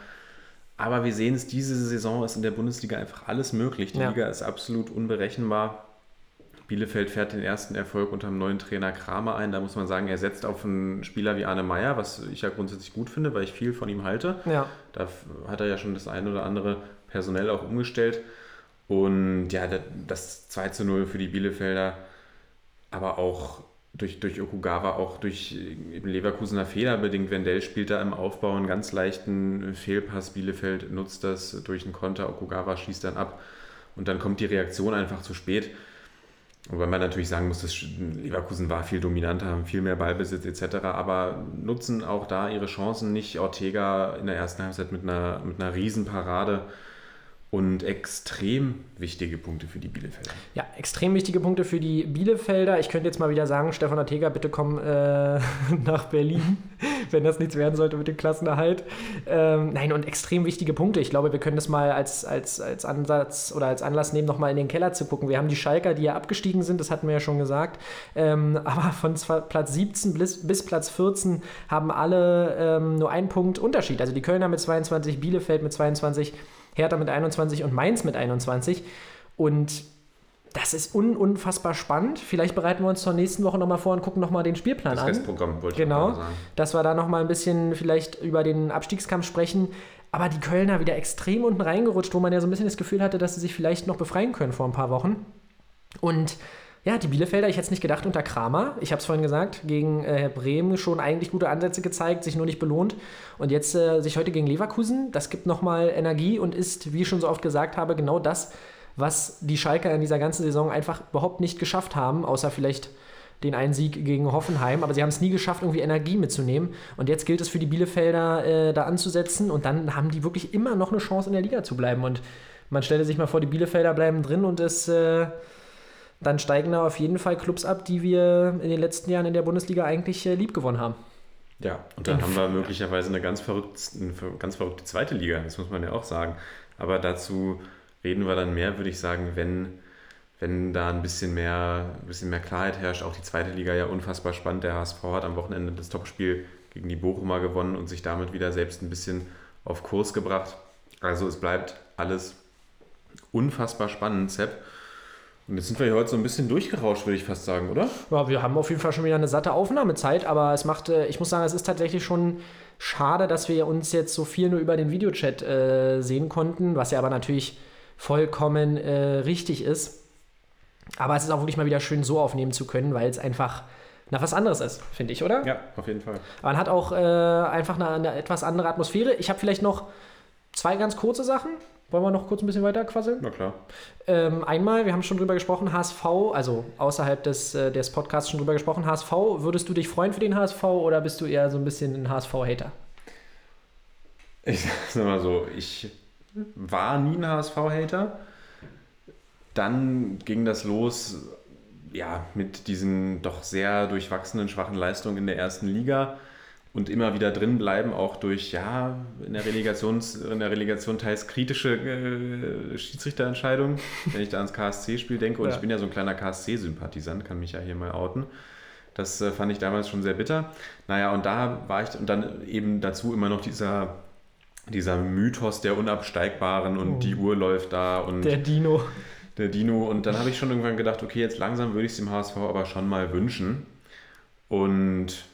aber wir sehen es, diese Saison ist in der Bundesliga einfach alles möglich. Die ja. Liga ist absolut unberechenbar. Bielefeld fährt den ersten Erfolg unter dem neuen Trainer Kramer ein. Da muss man sagen, er setzt auf einen Spieler wie Arne Meyer, was ich ja grundsätzlich gut finde, weil ich viel von ihm halte. Ja. Da hat er ja schon das eine oder andere personell auch umgestellt. Und ja, das 2 zu 0 für die Bielefelder, aber auch durch, durch Okugawa auch durch Leverkusener Fehler bedingt. Wendell spielt da im Aufbau einen ganz leichten Fehlpass. Bielefeld nutzt das durch einen Konter. Okugawa schießt dann ab. Und dann kommt die Reaktion einfach zu spät. Wobei man natürlich sagen muss, dass Leverkusen war viel dominanter, haben viel mehr Ballbesitz etc. Aber nutzen auch da ihre Chancen nicht. Ortega in der ersten Halbzeit mit einer, mit einer Riesenparade und extrem wichtige Punkte für die Bielefelder. Ja, extrem wichtige Punkte für die Bielefelder. Ich könnte jetzt mal wieder sagen, Stefan Ortega, bitte komm äh, nach Berlin, wenn das nichts werden sollte mit dem Klassenerhalt. Ähm, nein, und extrem wichtige Punkte. Ich glaube, wir können das mal als, als, als Ansatz oder als Anlass nehmen, nochmal in den Keller zu gucken. Wir haben die Schalker, die ja abgestiegen sind, das hatten wir ja schon gesagt. Ähm, aber von Platz 17 bis, bis Platz 14 haben alle ähm, nur einen Punkt Unterschied. Also die Kölner mit 22, Bielefeld mit 22. Hertha mit 21 und Mainz mit 21. Und das ist un unfassbar spannend. Vielleicht bereiten wir uns zur nächsten Woche nochmal vor und gucken nochmal den Spielplan das an. Das Restprogramm wollte genau, ich sagen. Dass wir da nochmal ein bisschen vielleicht über den Abstiegskampf sprechen. Aber die Kölner wieder extrem unten reingerutscht, wo man ja so ein bisschen das Gefühl hatte, dass sie sich vielleicht noch befreien können vor ein paar Wochen. Und ja, die Bielefelder, ich hätte es nicht gedacht, unter Kramer. Ich habe es vorhin gesagt, gegen äh, Bremen schon eigentlich gute Ansätze gezeigt, sich nur nicht belohnt. Und jetzt äh, sich heute gegen Leverkusen, das gibt nochmal Energie und ist, wie ich schon so oft gesagt habe, genau das, was die Schalker in dieser ganzen Saison einfach überhaupt nicht geschafft haben, außer vielleicht den einen Sieg gegen Hoffenheim. Aber sie haben es nie geschafft, irgendwie Energie mitzunehmen. Und jetzt gilt es für die Bielefelder, äh, da anzusetzen. Und dann haben die wirklich immer noch eine Chance, in der Liga zu bleiben. Und man stelle sich mal vor, die Bielefelder bleiben drin und es äh, dann steigen da auf jeden Fall Clubs ab, die wir in den letzten Jahren in der Bundesliga eigentlich äh, lieb gewonnen haben. Ja, und dann haben wir möglicherweise eine ganz, verrückte, eine ganz verrückte zweite Liga, das muss man ja auch sagen. Aber dazu reden wir dann mehr, würde ich sagen, wenn, wenn da ein bisschen mehr, ein bisschen mehr Klarheit herrscht. Auch die zweite Liga ja unfassbar spannend. Der HSV hat am Wochenende das Topspiel gegen die Bochumer gewonnen und sich damit wieder selbst ein bisschen auf Kurs gebracht. Also es bleibt alles unfassbar spannend, Sepp. Und jetzt sind wir hier heute so ein bisschen durchgerauscht, würde ich fast sagen, oder? Ja, wir haben auf jeden Fall schon wieder eine satte Aufnahmezeit, aber es macht, äh, ich muss sagen, es ist tatsächlich schon schade, dass wir uns jetzt so viel nur über den Videochat äh, sehen konnten, was ja aber natürlich vollkommen äh, richtig ist. Aber es ist auch wirklich mal wieder schön, so aufnehmen zu können, weil es einfach na, was anderes ist, finde ich, oder? Ja, auf jeden Fall. Man hat auch äh, einfach eine, eine, etwas andere Atmosphäre. Ich habe vielleicht noch zwei ganz kurze Sachen. Wollen wir noch kurz ein bisschen weiter quasseln? Na klar. Ähm, einmal, wir haben schon drüber gesprochen, HSV, also außerhalb des, äh, des Podcasts schon drüber gesprochen, HSV, würdest du dich freuen für den HSV oder bist du eher so ein bisschen ein HSV-Hater? Ich sag mal so, ich war nie ein HSV-Hater. Dann ging das los, ja, mit diesen doch sehr durchwachsenen, schwachen Leistungen in der ersten Liga und immer wieder drin bleiben, auch durch, ja, in der, Relegations, in der Relegation teils kritische äh, Schiedsrichterentscheidungen, wenn ich da ans KSC-Spiel denke. Und ja. ich bin ja so ein kleiner KSC-Sympathisant, kann mich ja hier mal outen. Das äh, fand ich damals schon sehr bitter. Naja, und da war ich, und dann eben dazu immer noch dieser, dieser Mythos der Unabsteigbaren und oh. die Uhr läuft da und. Der Dino. Der Dino. Und dann habe ich schon irgendwann gedacht, okay, jetzt langsam würde ich es dem HSV aber schon mal wünschen. Und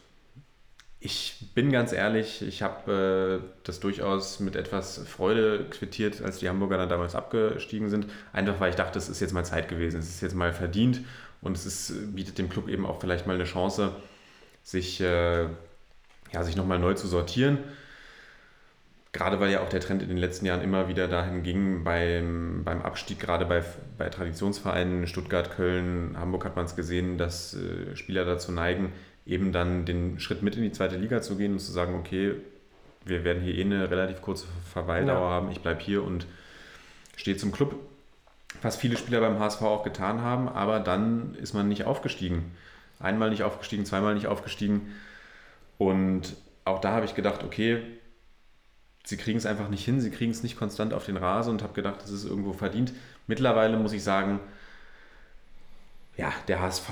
ich bin ganz ehrlich, ich habe äh, das durchaus mit etwas Freude quittiert, als die Hamburger dann damals abgestiegen sind. Einfach weil ich dachte, es ist jetzt mal Zeit gewesen, es ist jetzt mal verdient Und es ist, bietet dem Club eben auch vielleicht mal eine Chance, sich, äh, ja, sich nochmal neu zu sortieren. Gerade weil ja auch der Trend in den letzten Jahren immer wieder dahin ging, beim, beim Abstieg, gerade bei, bei Traditionsvereinen, Stuttgart, Köln, Hamburg hat man es gesehen, dass äh, Spieler dazu neigen, eben dann den Schritt mit in die zweite Liga zu gehen und zu sagen, okay, wir werden hier eh eine relativ kurze Verweildauer Ja. haben, ich bleibe hier und stehe zum Club. Was viele Spieler beim HSV auch getan haben, aber dann ist man nicht aufgestiegen. Einmal nicht aufgestiegen, zweimal nicht aufgestiegen. Und auch da habe ich gedacht, okay, sie kriegen es einfach nicht hin, sie kriegen es nicht konstant auf den Rasen und habe gedacht, das ist irgendwo verdient. Mittlerweile muss ich sagen, ja, der HSV,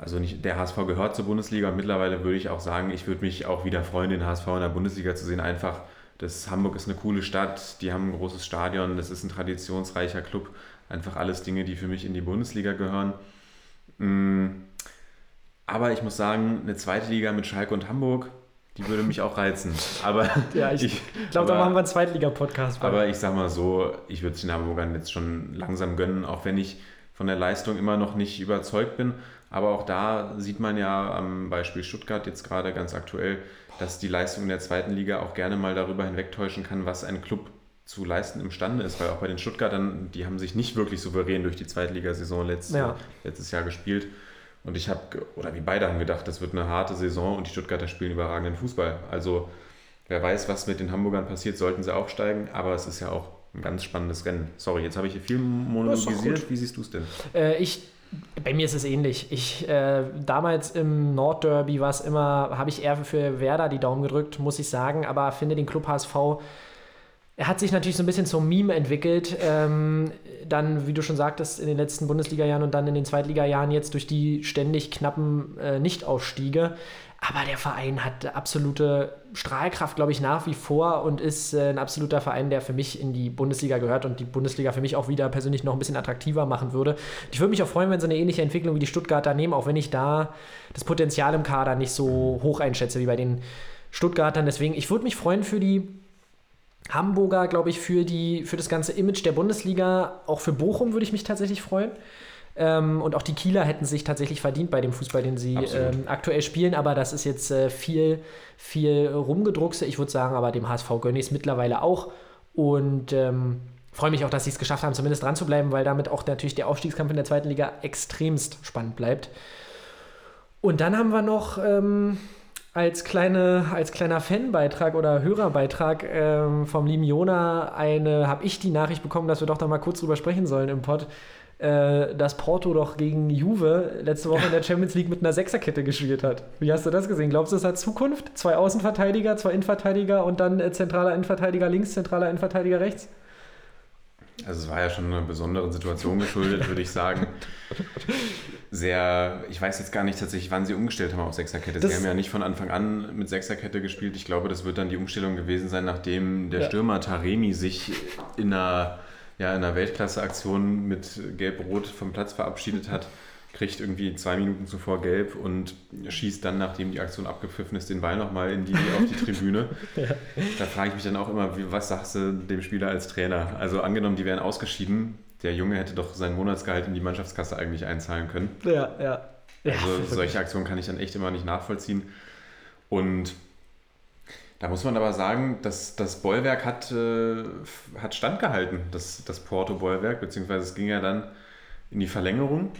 also nicht der HSV gehört zur Bundesliga und mittlerweile würde ich auch sagen, ich würde mich auch wieder freuen, den HSV in der Bundesliga zu sehen. Einfach, das Hamburg ist eine coole Stadt, die haben ein großes Stadion, das ist ein traditionsreicher Club. Einfach alles Dinge, die für mich in die Bundesliga gehören. Mm, Aber ich muss sagen, eine zweite Liga mit Schalke und Hamburg, die würde mich auch reizen. Aber Ja, ich, ich, glaube, da machen wir einen Zweitliga-Podcast. aber ich sag mal so, ich würde es den Hamburgern jetzt schon langsam gönnen, auch wenn ich von der Leistung immer noch nicht überzeugt bin. Aber auch da sieht man ja am Beispiel Stuttgart jetzt gerade ganz aktuell, dass die Leistung in der zweiten Liga auch gerne mal darüber hinwegtäuschen kann, was ein Club zu leisten imstande ist. Weil auch bei den Stuttgartern, die haben sich nicht wirklich souverän durch die Zweitligasaison letztes, Ja. letztes Jahr gespielt. Und ich habe, oder wie beide haben gedacht, das wird eine harte Saison und die Stuttgarter spielen überragenden Fußball. Also wer weiß, was mit den Hamburgern passiert, sollten sie aufsteigen. Aber es ist ja auch ein ganz spannendes Rennen. Sorry, jetzt habe ich hier viel monologisiert. Wie siehst du es denn? Äh, ich, bei mir ist es ähnlich. Ich, äh, damals im Nordderby war es immer, habe ich eher für Werder die Daumen gedrückt, muss ich sagen, aber finde den Club HSV, er hat sich natürlich so ein bisschen zum Meme entwickelt. Ähm, dann, wie du schon sagtest, in den letzten Bundesliga-Jahren und dann in den Zweitliga-Jahren jetzt durch die ständig knappen äh, Nichtausstiege. Aber der Verein hat absolute Strahlkraft, glaube ich, nach wie vor und ist äh, ein absoluter Verein, der für mich in die Bundesliga gehört und die Bundesliga für mich auch wieder persönlich noch ein bisschen attraktiver machen würde. Ich würde mich auch freuen, wenn sie eine ähnliche Entwicklung wie die Stuttgarter nehmen, auch wenn ich da das Potenzial im Kader nicht so hoch einschätze wie bei den Stuttgartern. Deswegen, ich würde mich freuen für die Hamburger, glaube ich, für, die, für das ganze Image der Bundesliga. Auch für Bochum würde ich mich tatsächlich freuen. Ähm, und auch die Kieler hätten sich tatsächlich verdient bei dem Fußball, den sie ähm, aktuell spielen. Aber das ist jetzt äh, viel, viel rumgedruckse. Ich würde sagen, aber dem HSV gönne ich es mittlerweile auch. Und ähm, freue mich auch, dass sie es geschafft haben, zumindest dran zu bleiben, weil damit auch natürlich der Aufstiegskampf in der zweiten Liga extremst spannend bleibt. Und dann haben wir noch ähm, als, kleine, als kleiner Fanbeitrag oder Hörerbeitrag ähm, vom lieben Jona eine, habe ich die Nachricht bekommen, dass wir doch da mal kurz drüber sprechen sollen im Pod, äh, dass Porto doch gegen Juve letzte Woche in der Champions League mit einer Sechserkette gespielt hat. Wie hast du das gesehen? Glaubst du, es hat Zukunft? Zwei Außenverteidiger, zwei Innenverteidiger und dann äh, zentraler Innenverteidiger links, zentraler Innenverteidiger rechts? Also es war ja schon einer besonderen Situation geschuldet, würde ich sagen. Sehr, ich weiß jetzt gar nicht tatsächlich, wann sie umgestellt haben auf Sechserkette. Sie haben ja nicht von Anfang an mit Sechserkette gespielt. Ich glaube, das wird dann die Umstellung gewesen sein, nachdem der Ja. Stürmer Taremi sich in einer, ja, in einer Weltklasse-Aktion mit Gelb-Rot vom Platz verabschiedet hat. Kriegt irgendwie zwei Minuten zuvor Gelb und schießt dann, nachdem die Aktion abgepfiffen ist, den Ball nochmal in die, auf die Tribüne. Da frage ich mich dann auch immer, wie, was sagst du dem Spieler als Trainer? Also angenommen, die wären ausgeschieden, der Junge hätte doch sein Monatsgehalt in die Mannschaftskasse eigentlich einzahlen können. Ja, ja. ja Also solche Aktionen kann ich dann echt immer nicht nachvollziehen. Und da muss man aber sagen, dass das Bollwerk hat, äh, hat standgehalten, das, das Porto-Bollwerk, beziehungsweise es ging ja dann in die Verlängerung.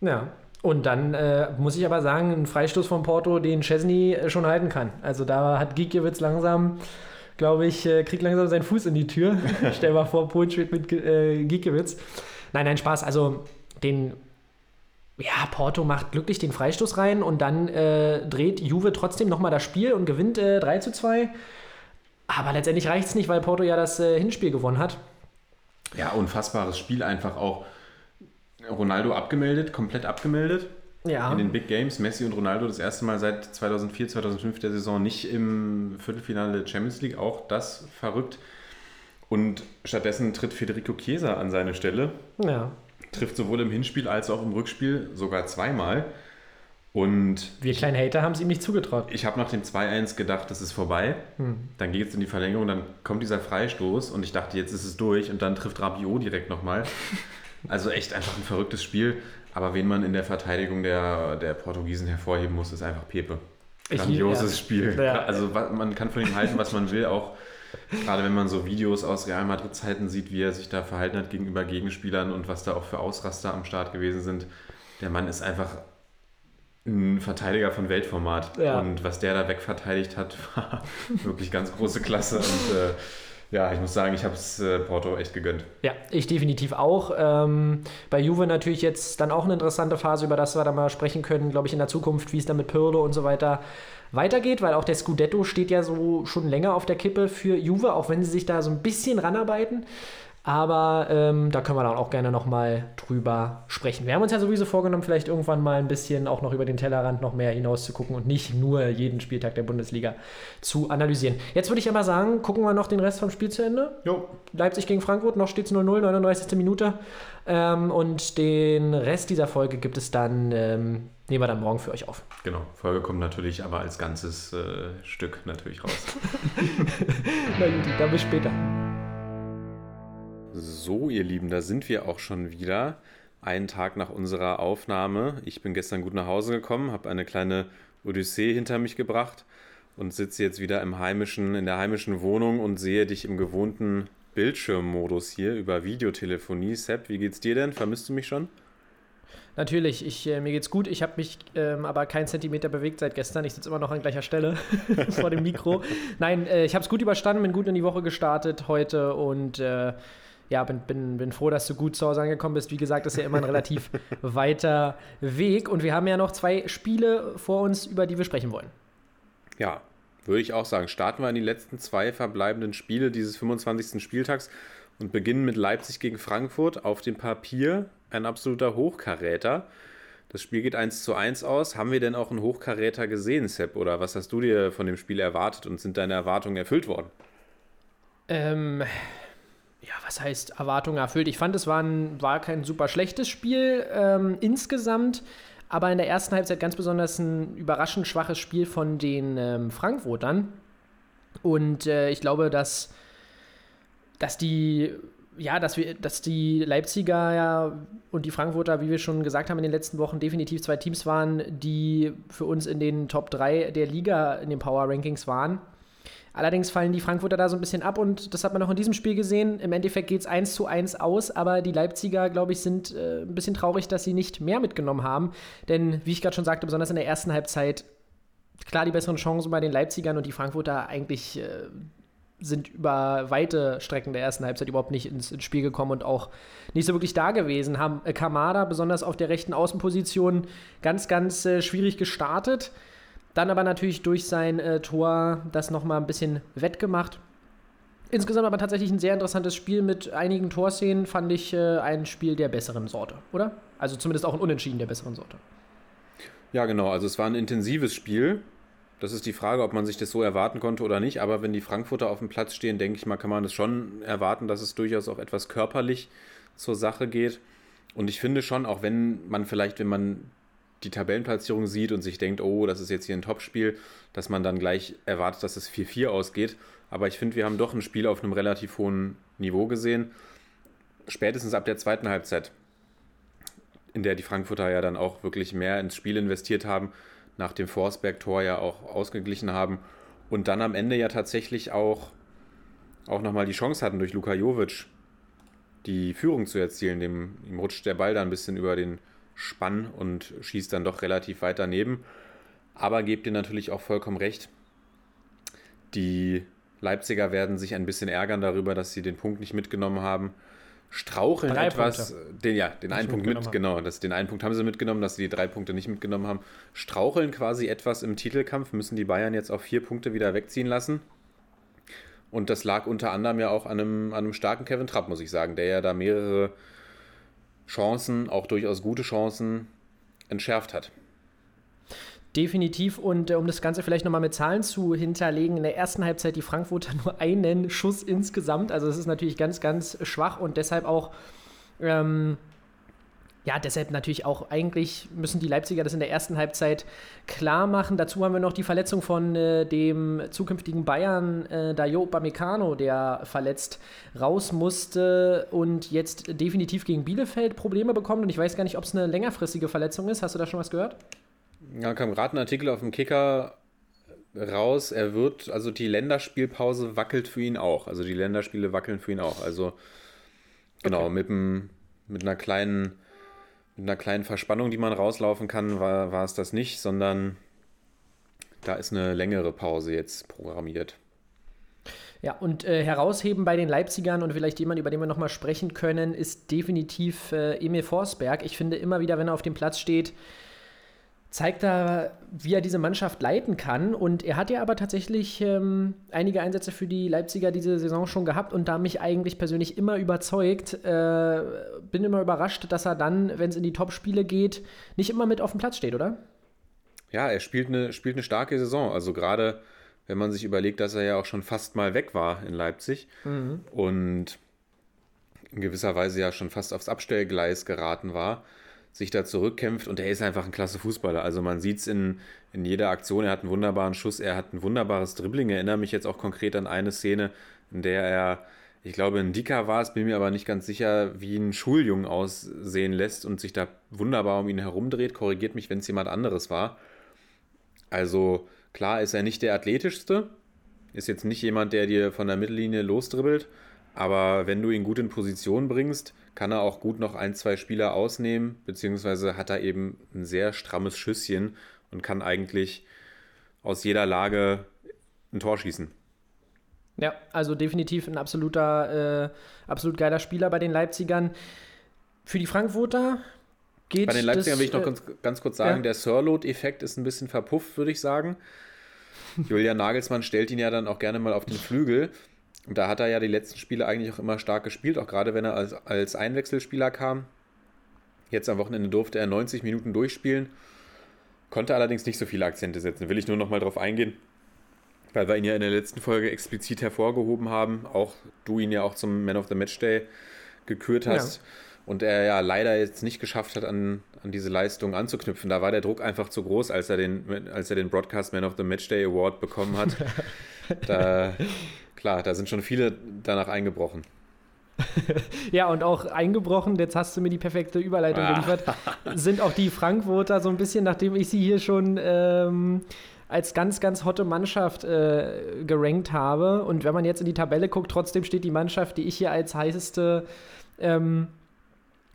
Ja. Und dann äh, muss ich aber sagen, ein Freistoß von Porto, den Chesney äh, schon halten kann. Also da hat Gikiewicz langsam, glaube ich, äh, kriegt langsam seinen Fuß in die Tür. Stell mal vor, Polen spielt mit äh, Gikiewicz. Nein, nein, Spaß. Also den, ja, Porto macht glücklich den Freistoß rein und dann äh, dreht Juve trotzdem nochmal das Spiel und gewinnt äh, 3 zu 2. Aber letztendlich reicht es nicht, weil Porto ja das äh, Hinspiel gewonnen hat. Ja, unfassbares Spiel einfach auch. Ronaldo abgemeldet, komplett abgemeldet. Ja. in den Big Games. Messi und Ronaldo das erste Mal seit 2004, 2005 der Saison nicht im Viertelfinale der Champions League. Auch das verrückt. Und stattdessen tritt Federico Chiesa an seine Stelle. ja. Trifft sowohl im Hinspiel als auch im Rückspiel sogar zweimal. Und Wir kleinen Hater haben es ihm nicht zugetraut. ich habe nach dem 2-1 gedacht, das ist vorbei. Dann geht es in die Verlängerung, dann kommt dieser Freistoß und ich dachte, jetzt ist es durch und dann trifft Rabiot direkt nochmal. Also echt einfach ein verrücktes Spiel. Aber wen man in der Verteidigung der, der Portugiesen hervorheben muss, ist einfach Pepe. Ich Grandioses lieb- Spiel. Ja. Also man kann von ihm halten, was man will, auch gerade wenn man so Videos aus Real Madrid-Zeiten sieht, wie er sich da verhalten hat gegenüber Gegenspielern und was da auch für Ausraster am Start gewesen sind. Der Mann ist einfach ein Verteidiger von Weltformat. Ja. Und was der da wegverteidigt hat, war wirklich ganz große Klasse. Und äh, ja, ich muss sagen, ich habe es äh, Porto echt gegönnt. Ja, ich definitiv auch. Ähm, bei Juve natürlich jetzt dann auch eine interessante Phase, über das wir da mal sprechen können, glaube ich, in der Zukunft, wie es dann mit Pirlo und so weiter weitergeht, weil auch der Scudetto steht ja so schon länger auf der Kippe für Juve, auch wenn sie sich da so ein bisschen ranarbeiten. Aber ähm, da können wir dann auch gerne nochmal drüber sprechen. Wir haben uns ja sowieso vorgenommen, vielleicht irgendwann mal ein bisschen auch noch über den Tellerrand noch mehr hinaus zu gucken und nicht nur jeden Spieltag der Bundesliga zu analysieren. Jetzt würde ich aber sagen, gucken wir noch den Rest vom Spiel zu Ende. Jo. Leipzig gegen Frankfurt, noch steht es 0-0, 39. Minute. Ähm, und den Rest dieser Folge gibt es dann, ähm, nehmen wir dann morgen für euch auf. Genau, Folge kommt natürlich aber als ganzes äh, Stück natürlich raus. Na gut, dann bis später. So, ihr Lieben, da sind wir auch schon wieder. Einen Tag nach unserer Aufnahme. Ich bin gestern gut nach Hause gekommen, habe eine kleine Odyssee hinter mich gebracht und sitze jetzt wieder im heimischen, in der heimischen Wohnung und sehe dich im gewohnten Bildschirmmodus hier über Videotelefonie. Sepp, wie geht's dir denn? Vermisst du mich schon? Natürlich, ich, äh, mir geht's gut. Ich habe mich ähm, aber keinen Zentimeter bewegt seit gestern. Ich sitze immer noch an gleicher Stelle vor dem Mikro. Nein, äh, ich habe es gut überstanden, bin gut in die Woche gestartet heute und äh, ja, bin, bin, bin froh, dass du gut zu Hause angekommen bist. Wie gesagt, ist ja immer ein relativ weiter Weg und wir haben ja noch zwei Spiele vor uns, über die wir sprechen wollen. Ja, würde ich auch sagen. Starten wir in die letzten zwei verbleibenden Spiele dieses 25. Spieltags und beginnen mit Leipzig gegen Frankfurt. Auf dem Papier ein absoluter Hochkaräter. Das Spiel geht 1 zu 1 aus. Haben wir denn auch einen Hochkaräter gesehen, Sepp? Oder was hast du dir von dem Spiel erwartet und sind deine Erwartungen erfüllt worden? Ähm, ja, was heißt Erwartungen erfüllt? Ich fand, es war, ein, war kein super schlechtes Spiel ähm, insgesamt, aber in der ersten Halbzeit ganz besonders ein überraschend schwaches Spiel von den ähm, Frankfurtern. Und äh, ich glaube, dass, dass die ja, dass wir, dass die Leipziger ja und die Frankfurter, wie wir schon gesagt haben in den letzten Wochen, definitiv zwei Teams waren, die für uns in den Top 3 der Liga in den Power Rankings waren. Allerdings fallen die Frankfurter da so ein bisschen ab und das hat man auch in diesem Spiel gesehen. Im Endeffekt geht es 1 zu 1 aus, aber die Leipziger, glaube ich, sind äh, ein bisschen traurig, dass sie nicht mehr mitgenommen haben. Denn, wie ich gerade schon sagte, besonders in der ersten Halbzeit, klar die besseren Chancen bei den Leipzigern und die Frankfurter eigentlich äh, sind über weite Strecken der ersten Halbzeit überhaupt nicht ins, ins Spiel gekommen und auch nicht so wirklich da gewesen. Haben äh, Kamada besonders auf der rechten Außenposition ganz, ganz äh, schwierig gestartet. Dann aber natürlich durch sein äh, Tor das nochmal ein bisschen wettgemacht. Insgesamt aber tatsächlich ein sehr interessantes Spiel mit einigen Torszenen, fand ich äh, ein Spiel der besseren Sorte, oder? Also zumindest auch ein Unentschieden der besseren Sorte. Ja, genau. Also es war ein intensives Spiel. Das ist die Frage, ob man sich das so erwarten konnte oder nicht. Aber wenn die Frankfurter auf dem Platz stehen, denke ich mal, kann man es schon erwarten, dass es durchaus auch etwas körperlich zur Sache geht. Und ich finde schon, auch wenn man vielleicht, wenn man die Tabellenplatzierung sieht und sich denkt, oh, das ist jetzt hier ein Topspiel, dass man dann gleich erwartet, dass es 4-4 ausgeht. Aber ich finde, wir haben doch ein Spiel auf einem relativ hohen Niveau gesehen. Spätestens ab der zweiten Halbzeit, in der die Frankfurter ja dann auch wirklich mehr ins Spiel investiert haben, nach dem Forsberg-Tor ja auch ausgeglichen haben und dann am Ende ja tatsächlich auch, auch nochmal die Chance hatten, durch Luka Jovic die Führung zu erzielen. Dem, ihm rutscht der Ball da ein bisschen über den Spann und schießt dann doch relativ weit daneben. Aber gebt ihr natürlich auch vollkommen recht. Die Leipziger werden sich ein bisschen ärgern darüber, dass sie den Punkt nicht mitgenommen haben. Straucheln Drei etwas, den, ja, den einen Punkt mit, haben. genau, das, den einen Punkt haben sie mitgenommen, dass sie die drei Punkte nicht mitgenommen haben. Straucheln quasi etwas im Titelkampf, müssen die Bayern jetzt auf vier Punkte wieder wegziehen lassen. Und das lag unter anderem ja auch an einem, an einem starken Kevin Trapp, muss ich sagen, der ja da mehrere Chancen, auch durchaus gute Chancen, entschärft hat. Definitiv. Und äh, um das Ganze vielleicht nochmal mit Zahlen zu hinterlegen, in der ersten Halbzeit die Frankfurter nur einen Schuss insgesamt. Also es ist natürlich ganz, ganz schwach und deshalb auch ähm, ja, deshalb natürlich auch, eigentlich müssen die Leipziger das in der ersten Halbzeit klar machen. Dazu haben wir noch die Verletzung von äh, dem zukünftigen Bayern, äh, Dayo Upamecano, der verletzt raus musste und jetzt definitiv gegen Bielefeld Probleme bekommt. Und ich weiß gar nicht, ob es eine längerfristige Verletzung ist. Hast du da schon was gehört? Ja, kam gerade ein Artikel auf dem Kicker raus. Er wird, also die Länderspielpause wackelt für ihn auch. Also die Länderspiele wackeln für ihn auch. Also genau, okay. mit, mit einer kleinen mit einer kleinen Verspannung, die man rauslaufen kann, war, war es das nicht, sondern da ist eine längere Pause jetzt programmiert. Ja, und äh, herausheben bei den Leipzigern und vielleicht jemand, über den wir nochmal sprechen können, ist definitiv äh, Emil Forsberg. Ich finde immer wieder, wenn er auf dem Platz steht, zeigt er, wie er diese Mannschaft leiten kann. Und er hat ja aber tatsächlich ähm, einige Einsätze für die Leipziger diese Saison schon gehabt und da mich eigentlich persönlich immer überzeugt. Äh, bin immer überrascht, dass er dann, wenn es in die Top-Spiele geht, nicht immer mit auf dem Platz steht, oder? Ja, er spielt eine, spielt eine starke Saison. Also gerade, wenn man sich überlegt, dass er ja auch schon fast mal weg war in Leipzig mhm. und in gewisser Weise ja schon fast aufs Abstellgleis geraten war sich da zurückkämpft und er ist einfach ein klasse Fußballer. Also man sieht es in, in jeder Aktion, er hat einen wunderbaren Schuss, er hat ein wunderbares Dribbling. Ich erinnere mich jetzt auch konkret an eine Szene, in der er, ich glaube, ein Dicker war es, bin mir aber nicht ganz sicher, wie ein Schuljungen aussehen lässt und sich da wunderbar um ihn herumdreht. Korrigiert mich, wenn es jemand anderes war. Also klar ist er nicht der athletischste, ist jetzt nicht jemand, der dir von der Mittellinie losdribbelt, aber wenn du ihn gut in Position bringst, kann er auch gut noch ein, zwei Spieler ausnehmen, beziehungsweise hat er eben ein sehr strammes Schüsschen und kann eigentlich aus jeder Lage ein Tor schießen. Ja, also definitiv ein absoluter, äh, absolut geiler Spieler bei den Leipzigern. Für die Frankfurter geht Bei den Leipzigern das, will ich noch äh, ganz, ganz kurz sagen, ja. der Sirload-Effekt ist ein bisschen verpufft, würde ich sagen. Julian Nagelsmann stellt ihn ja dann auch gerne mal auf den Flügel. Und da hat er ja die letzten Spiele eigentlich auch immer stark gespielt, auch gerade wenn er als, als Einwechselspieler kam. Jetzt am Wochenende durfte er 90 Minuten durchspielen, konnte allerdings nicht so viele Akzente setzen. Will ich nur noch mal drauf eingehen, weil wir ihn ja in der letzten Folge explizit hervorgehoben haben. Auch du ihn ja auch zum Man of the Match Day gekürt hast. Ja. Und er ja leider jetzt nicht geschafft hat, an, an diese Leistung anzuknüpfen. Da war der Druck einfach zu groß, als er den, als er den Broadcast Man of the Match Day Award bekommen hat. da Klar, da sind schon viele danach eingebrochen. ja, und auch eingebrochen, jetzt hast du mir die perfekte Überleitung ah. geliefert, sind auch die Frankfurter so ein bisschen, nachdem ich sie hier schon ähm, als ganz, ganz hotte Mannschaft äh, gerankt habe. Und wenn man jetzt in die Tabelle guckt, trotzdem steht die Mannschaft, die ich hier als heißeste ähm,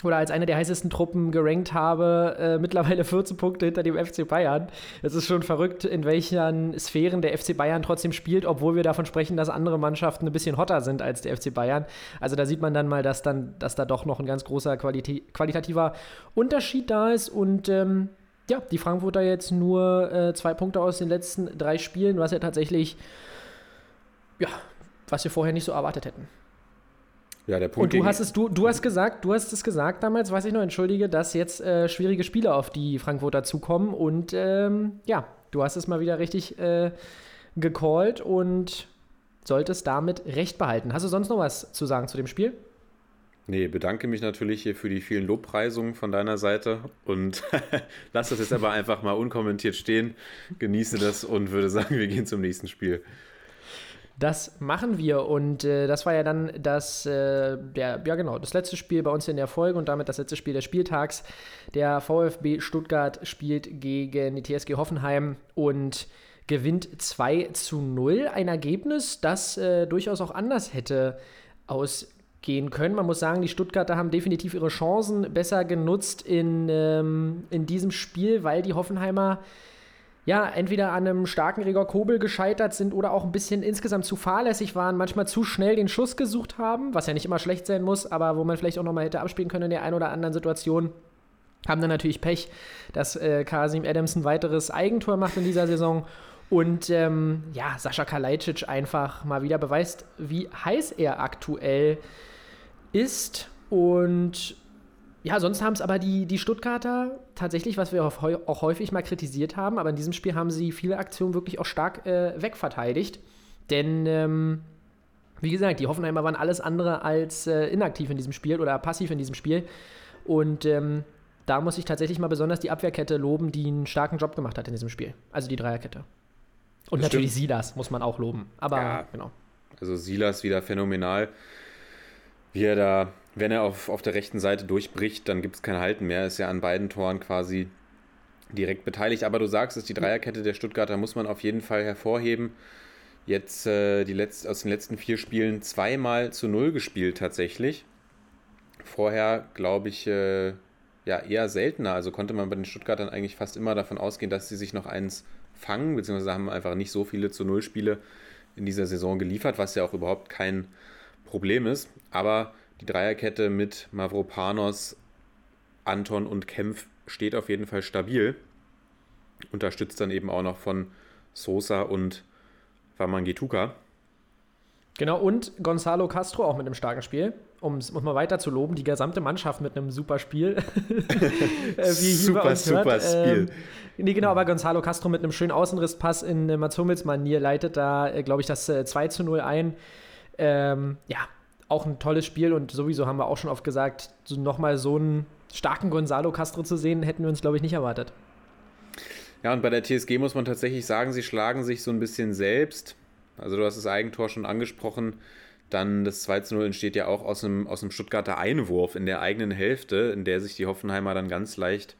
oder als eine der heißesten Truppen gerankt habe, äh, mittlerweile 14 Punkte hinter dem FC Bayern. Es ist schon verrückt, in welchen Sphären der FC Bayern trotzdem spielt, obwohl wir davon sprechen, dass andere Mannschaften ein bisschen hotter sind als der FC Bayern. Also da sieht man dann mal, dass, dann, dass da doch noch ein ganz großer Qualitä qualitativer Unterschied da ist und ähm, ja, die Frankfurter jetzt nur äh, zwei Punkte aus den letzten drei Spielen, was ja tatsächlich, ja, was wir vorher nicht so erwartet hätten. Ja, der Punkt und du hast es, du, du hast gesagt, du hast es gesagt damals, weiß ich noch, entschuldige, dass jetzt äh, schwierige Spiele auf die Frankfurter zukommen und ähm, ja, du hast es mal wieder richtig äh, gecallt und solltest damit recht behalten. Hast du sonst noch was zu sagen zu dem Spiel? Nee, bedanke mich natürlich hier für die vielen Lobpreisungen von deiner Seite und lass das jetzt aber einfach mal unkommentiert stehen, genieße das und würde sagen, wir gehen zum nächsten Spiel. Das machen wir und äh, das war ja dann das, äh, der, ja genau, das letzte Spiel bei uns in der Folge und damit das letzte Spiel des Spieltags. Der VfB Stuttgart spielt gegen die TSG Hoffenheim und gewinnt 2 zu 0. Ein Ergebnis, das äh, durchaus auch anders hätte ausgehen können. Man muss sagen, die Stuttgarter haben definitiv ihre Chancen besser genutzt in, ähm, in diesem Spiel, weil die Hoffenheimer ja, entweder an einem starken Gregor Kobel gescheitert sind oder auch ein bisschen insgesamt zu fahrlässig waren, manchmal zu schnell den Schuss gesucht haben, was ja nicht immer schlecht sein muss, aber wo man vielleicht auch nochmal hätte abspielen können in der einen oder anderen Situation. Haben dann natürlich Pech, dass äh, Kasim Adams ein weiteres Eigentor macht in dieser Saison. Und ähm, ja, Sascha Kalajdzic einfach mal wieder beweist, wie heiß er aktuell ist. Und ja, sonst haben es aber die, die Stuttgarter tatsächlich, was wir auch häufig mal kritisiert haben, aber in diesem Spiel haben sie viele Aktionen wirklich auch stark äh, wegverteidigt. Denn, ähm, wie gesagt, die Hoffenheimer waren alles andere als äh, inaktiv in diesem Spiel oder passiv in diesem Spiel. Und ähm, da muss ich tatsächlich mal besonders die Abwehrkette loben, die einen starken Job gemacht hat in diesem Spiel. Also die Dreierkette. Und Das natürlich stimmt. Silas muss man auch loben. Aber Ja. genau. Also Silas wieder phänomenal. Wie er da, wenn er auf, auf der rechten Seite durchbricht, dann gibt es kein Halten mehr. Ist ja an beiden Toren quasi direkt beteiligt. Aber du sagst es, die Dreierkette der Stuttgarter muss man auf jeden Fall hervorheben. Jetzt äh, die letzt, aus den letzten vier Spielen zweimal zu null gespielt tatsächlich. Vorher, glaube ich, äh, ja eher seltener. Also konnte man bei den Stuttgartern eigentlich fast immer davon ausgehen, dass sie sich noch eins fangen, beziehungsweise haben einfach nicht so viele zu null Spiele in dieser Saison geliefert, was ja auch überhaupt kein Problem ist. Aber die Dreierkette mit Mavropanos, Anton und Kempf steht auf jeden Fall stabil. Unterstützt dann eben auch noch von Sosa und Wamangituka. Genau, und Gonzalo Castro auch mit einem starken Spiel. Um es mal weiter zu loben, die gesamte Mannschaft mit einem super Spiel. Äh, Super, super hört. Spiel. Ähm, nee, genau, aber Gonzalo Castro mit einem schönen Außenrisspass in äh, Mats Hummels Manier leitet da, äh, glaube ich, das äh, 2 zu 0 ein. Ähm, ja, auch ein tolles Spiel und sowieso haben wir auch schon oft gesagt, so nochmal so einen starken Gonzalo Castro zu sehen, hätten wir uns, glaube ich, nicht erwartet. Ja, und bei der TSG muss man tatsächlich sagen, sie schlagen sich so ein bisschen selbst. Also du hast das Eigentor schon angesprochen. Dann das 2 zu 0 entsteht ja auch aus einem, aus einem Stuttgarter Einwurf in der eigenen Hälfte, in der sich die Hoffenheimer dann ganz leicht,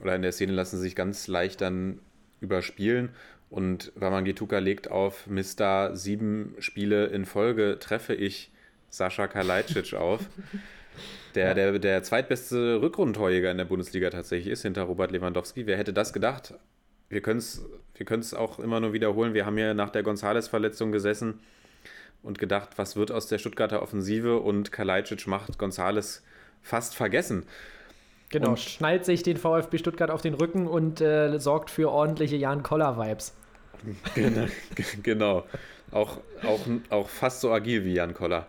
oder in der Szene lassen sie sich ganz leicht dann überspielen. Und Wamangituka legt auf, Mister, sieben Spiele in Folge treffe ich Sascha Kalajdzic auf. Der, der, der zweitbeste Rückrundentorjäger in der Bundesliga tatsächlich ist, hinter Robert Lewandowski. Wer hätte das gedacht? Wir können es wir können's auch immer nur wiederholen. Wir haben hier nach der Gonzales-Verletzung gesessen und gedacht, was wird aus der Stuttgarter Offensive? Und Kalajdzic macht Gonzales fast vergessen. Genau, Und- schnallt sich den VfB Stuttgart auf den Rücken und äh, sorgt für ordentliche Jan Koller-Vibes. Genau. genau. Auch, auch, auch fast so agil wie Jan Koller.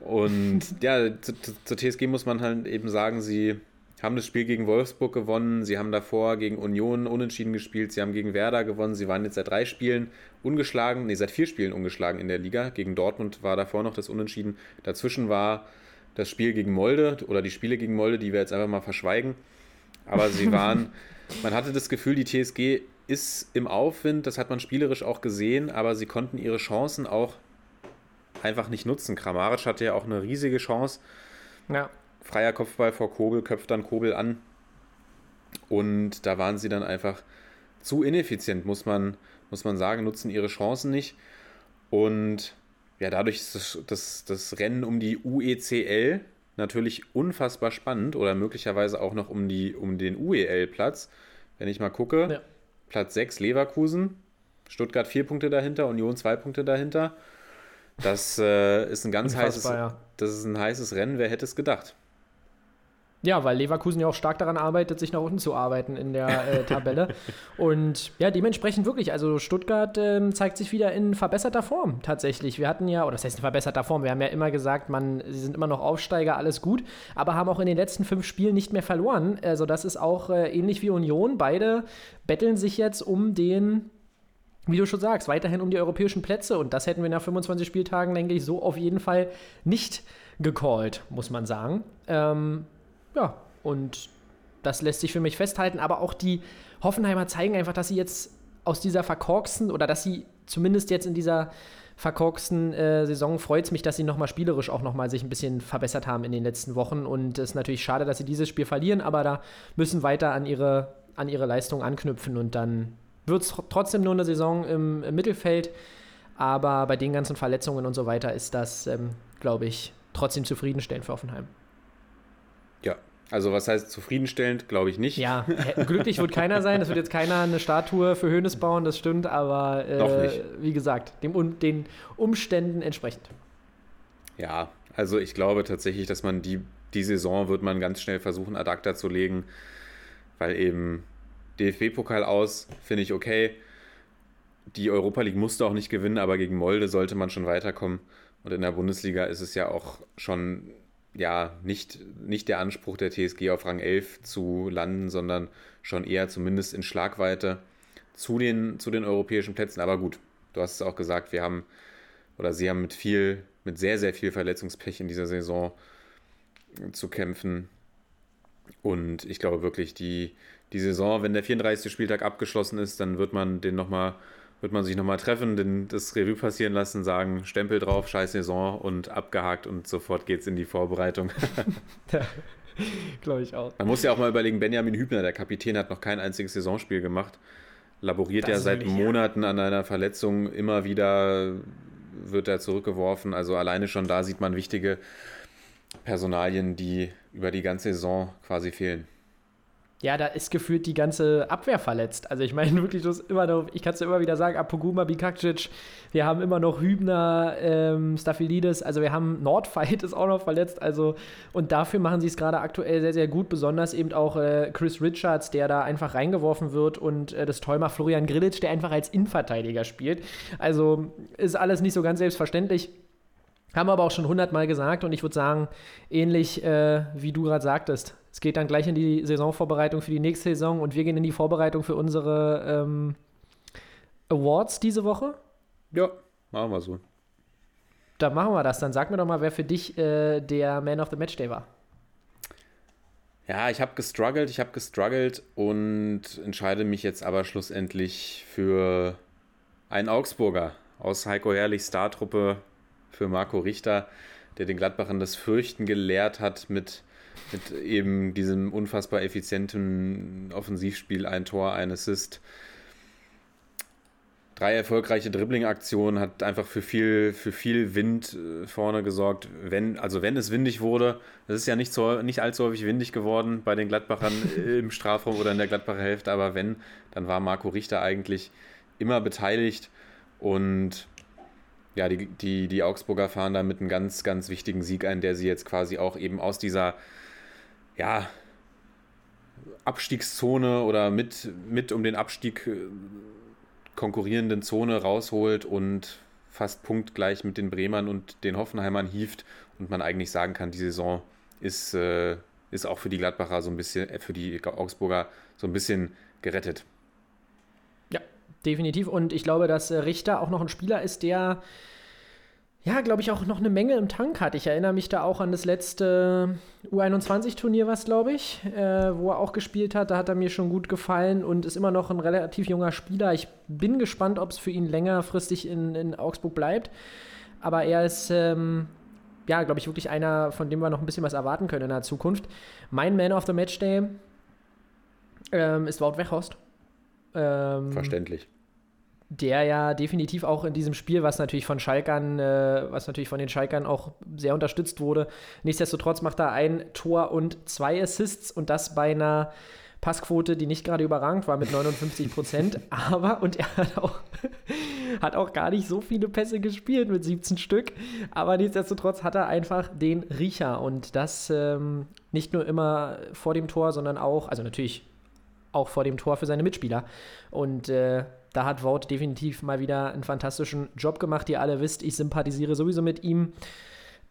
Und ja, zu, zu, zur TSG muss man halt eben sagen, sie haben das Spiel gegen Wolfsburg gewonnen, sie haben davor gegen Union unentschieden gespielt, sie haben gegen Werder gewonnen, sie waren jetzt seit drei Spielen ungeschlagen, nee, seit vier Spielen ungeschlagen in der Liga. Gegen Dortmund war davor noch das Unentschieden. Dazwischen war das Spiel gegen Molde oder die Spiele gegen Molde, die wir jetzt einfach mal verschweigen. Aber sie waren, man hatte das Gefühl, die TSG ist im Aufwind, das hat man spielerisch auch gesehen, aber sie konnten ihre Chancen auch einfach nicht nutzen. Kramaric hatte ja auch eine riesige Chance. Ja, Freier Kopfball vor Kobel, köpft dann Kobel an. Und da waren sie dann einfach zu ineffizient, muss man, muss man sagen, nutzen ihre Chancen nicht. Und ja, dadurch ist das, das, das Rennen um die UECL natürlich unfassbar spannend oder möglicherweise auch noch um, die, um den UEL-Platz. Wenn ich mal gucke, Ja. Platz 6 Leverkusen, Stuttgart 4 Punkte dahinter, Union 2 Punkte dahinter. Das äh, ist ein ganz heißes, ja. das ist ein heißes Rennen, wer hätte es gedacht? Ja, weil Leverkusen ja auch stark daran arbeitet, sich nach unten zu arbeiten in der äh, Tabelle. Und ja, dementsprechend wirklich, also Stuttgart ähm, zeigt sich wieder in verbesserter Form tatsächlich. Wir hatten ja, oder das heißt in verbesserter Form, wir haben ja immer gesagt, man, sie sind immer noch Aufsteiger, alles gut, aber haben auch in den letzten fünf Spielen nicht mehr verloren. Also das ist auch äh, ähnlich wie Union. Beide betteln sich jetzt um den wie du schon sagst, weiterhin um die europäischen Plätze. Und das hätten wir nach 25 Spieltagen, denke ich, so auf jeden Fall nicht gecallt, muss man sagen. Ähm, ja, und das lässt sich für mich festhalten. Aber auch die Hoffenheimer zeigen einfach, dass sie jetzt aus dieser verkorksten oder dass sie zumindest jetzt in dieser verkorksten äh, Saison freut es mich, dass sie nochmal spielerisch auch nochmal sich ein bisschen verbessert haben in den letzten Wochen. Und es ist natürlich schade, dass sie dieses Spiel verlieren, aber da müssen weiter an ihre, an ihre Leistung anknüpfen und dann wird es trotzdem nur eine Saison im, im Mittelfeld. Aber bei den ganzen Verletzungen und so weiter ist das, ähm, glaube ich, trotzdem zufriedenstellend für Offenheim. Ja, also was heißt zufriedenstellend, glaube ich nicht. Ja, glücklich wird keiner sein. Es wird jetzt keiner eine Statue für Hönes bauen, das stimmt, aber äh, wie gesagt, dem, den Umständen entsprechend. Ja, also ich glaube tatsächlich, dass man die, die Saison wird man ganz schnell versuchen, ad acta zu legen, weil eben DFB-Pokal aus, finde ich okay. Die Europa League musste auch nicht gewinnen, aber gegen Molde sollte man schon weiterkommen. Und in der Bundesliga ist es ja auch schon ja nicht, nicht der Anspruch der TSG auf Rang 11 zu landen, sondern schon eher zumindest in Schlagweite zu den, zu den europäischen Plätzen. Aber gut, du hast es auch gesagt, wir haben oder sie haben mit viel, mit sehr, sehr viel Verletzungspech in dieser Saison zu kämpfen. Und ich glaube wirklich, die, die Saison, wenn der 34. Spieltag abgeschlossen ist, dann wird man den noch mal, wird man sich nochmal treffen, den, das Revue passieren lassen, sagen, Stempel drauf, scheiß Saison und abgehakt und sofort geht's in die Vorbereitung. Ja, glaube ich auch. Man muss ja auch mal überlegen, Benjamin Hübner, der Kapitän, hat noch kein einziges Saisonspiel gemacht. Laboriert Das ja seit. Monaten an einer Verletzung. Immer wieder wird er zurückgeworfen. Also alleine schon da sieht man wichtige Personalien, die über die ganze Saison quasi fehlen. Ja, da ist gefühlt die ganze Abwehr verletzt. Also ich meine wirklich, das ist immer noch, ich kann es ja immer wieder sagen, Apoguma, Bikakcic, wir haben immer noch Hübner, ähm, Staphylidis, also wir haben Nordfight ist auch noch verletzt, also und dafür machen sie es gerade aktuell sehr, sehr gut, besonders eben auch äh, Chris Richards, der da einfach reingeworfen wird und äh, das Träumer Florian Grillitsch, der einfach als Innenverteidiger spielt. Also ist alles nicht so ganz selbstverständlich. Haben wir aber auch schon hundertmal gesagt und ich würde sagen, ähnlich äh, wie du gerade sagtest, es geht dann gleich in die Saisonvorbereitung für die nächste Saison und wir gehen in die Vorbereitung für unsere ähm, Awards diese Woche. Ja, machen wir so. Da machen wir das. Dann sag mir doch mal, wer für dich äh, der Man of the Match Day war. Ja, ich habe gestruggelt, ich habe gestruggelt und entscheide mich jetzt aber schlussendlich für einen Augsburger aus Heiko Herrlich Startruppe für Marco Richter, der den Gladbachern das Fürchten gelehrt hat mit, mit eben diesem unfassbar effizienten Offensivspiel, ein Tor, ein Assist. Drei erfolgreiche Dribbling-Aktionen hat einfach für viel, für viel Wind äh, vorne gesorgt. Wenn, also wenn es windig wurde, es ist ja nicht, so, nicht allzu häufig windig geworden bei den Gladbachern im Strafraum oder in der Gladbacher Hälfte, aber wenn, dann war Marco Richter eigentlich immer beteiligt und ja, die, die, die Augsburger fahren da mit einem ganz, ganz wichtigen Sieg ein, der sie jetzt quasi auch eben aus dieser, ja, Abstiegszone oder mit, mit um den Abstieg äh, konkurrierenden Zone rausholt und fast punktgleich mit den Bremern und den Hoffenheimern hieft und man eigentlich sagen kann, die Saison ist, äh, ist auch für die Gladbacher so ein bisschen, äh, für die Augsburger so ein bisschen gerettet. Ja, definitiv. Und ich glaube, dass äh, Richter auch noch ein Spieler ist, der ja, glaube ich, auch noch eine Menge im Tank hat. Ich erinnere mich da auch an das letzte U21-Turnier, was glaube ich, äh, wo er auch gespielt hat. Da hat er mir schon gut gefallen und ist immer noch ein relativ junger Spieler. Ich bin gespannt, ob es für ihn längerfristig in, in Augsburg bleibt. Aber er ist, ähm, ja, glaube ich, wirklich einer, von dem wir noch ein bisschen was erwarten können in der Zukunft. Mein Man of the Match Day ähm, ist Wout Weghorst. Ähm, Verständlich. Der ja definitiv auch in diesem Spiel, was natürlich von Schalkern, äh, was natürlich von den Schalkern auch sehr unterstützt wurde. Nichtsdestotrotz macht er ein Tor und zwei Assists und das bei einer Passquote, die nicht gerade überragend war mit 59 Prozent. aber, und er hat auch, hat auch gar nicht so viele Pässe gespielt mit 17 Stück. Aber nichtsdestotrotz hat er einfach den Riecher und das ähm, nicht nur immer vor dem Tor, sondern auch, also natürlich auch vor dem Tor für seine Mitspieler. Und äh, da hat Wout definitiv mal wieder einen fantastischen Job gemacht. Ihr alle wisst, ich sympathisiere sowieso mit ihm.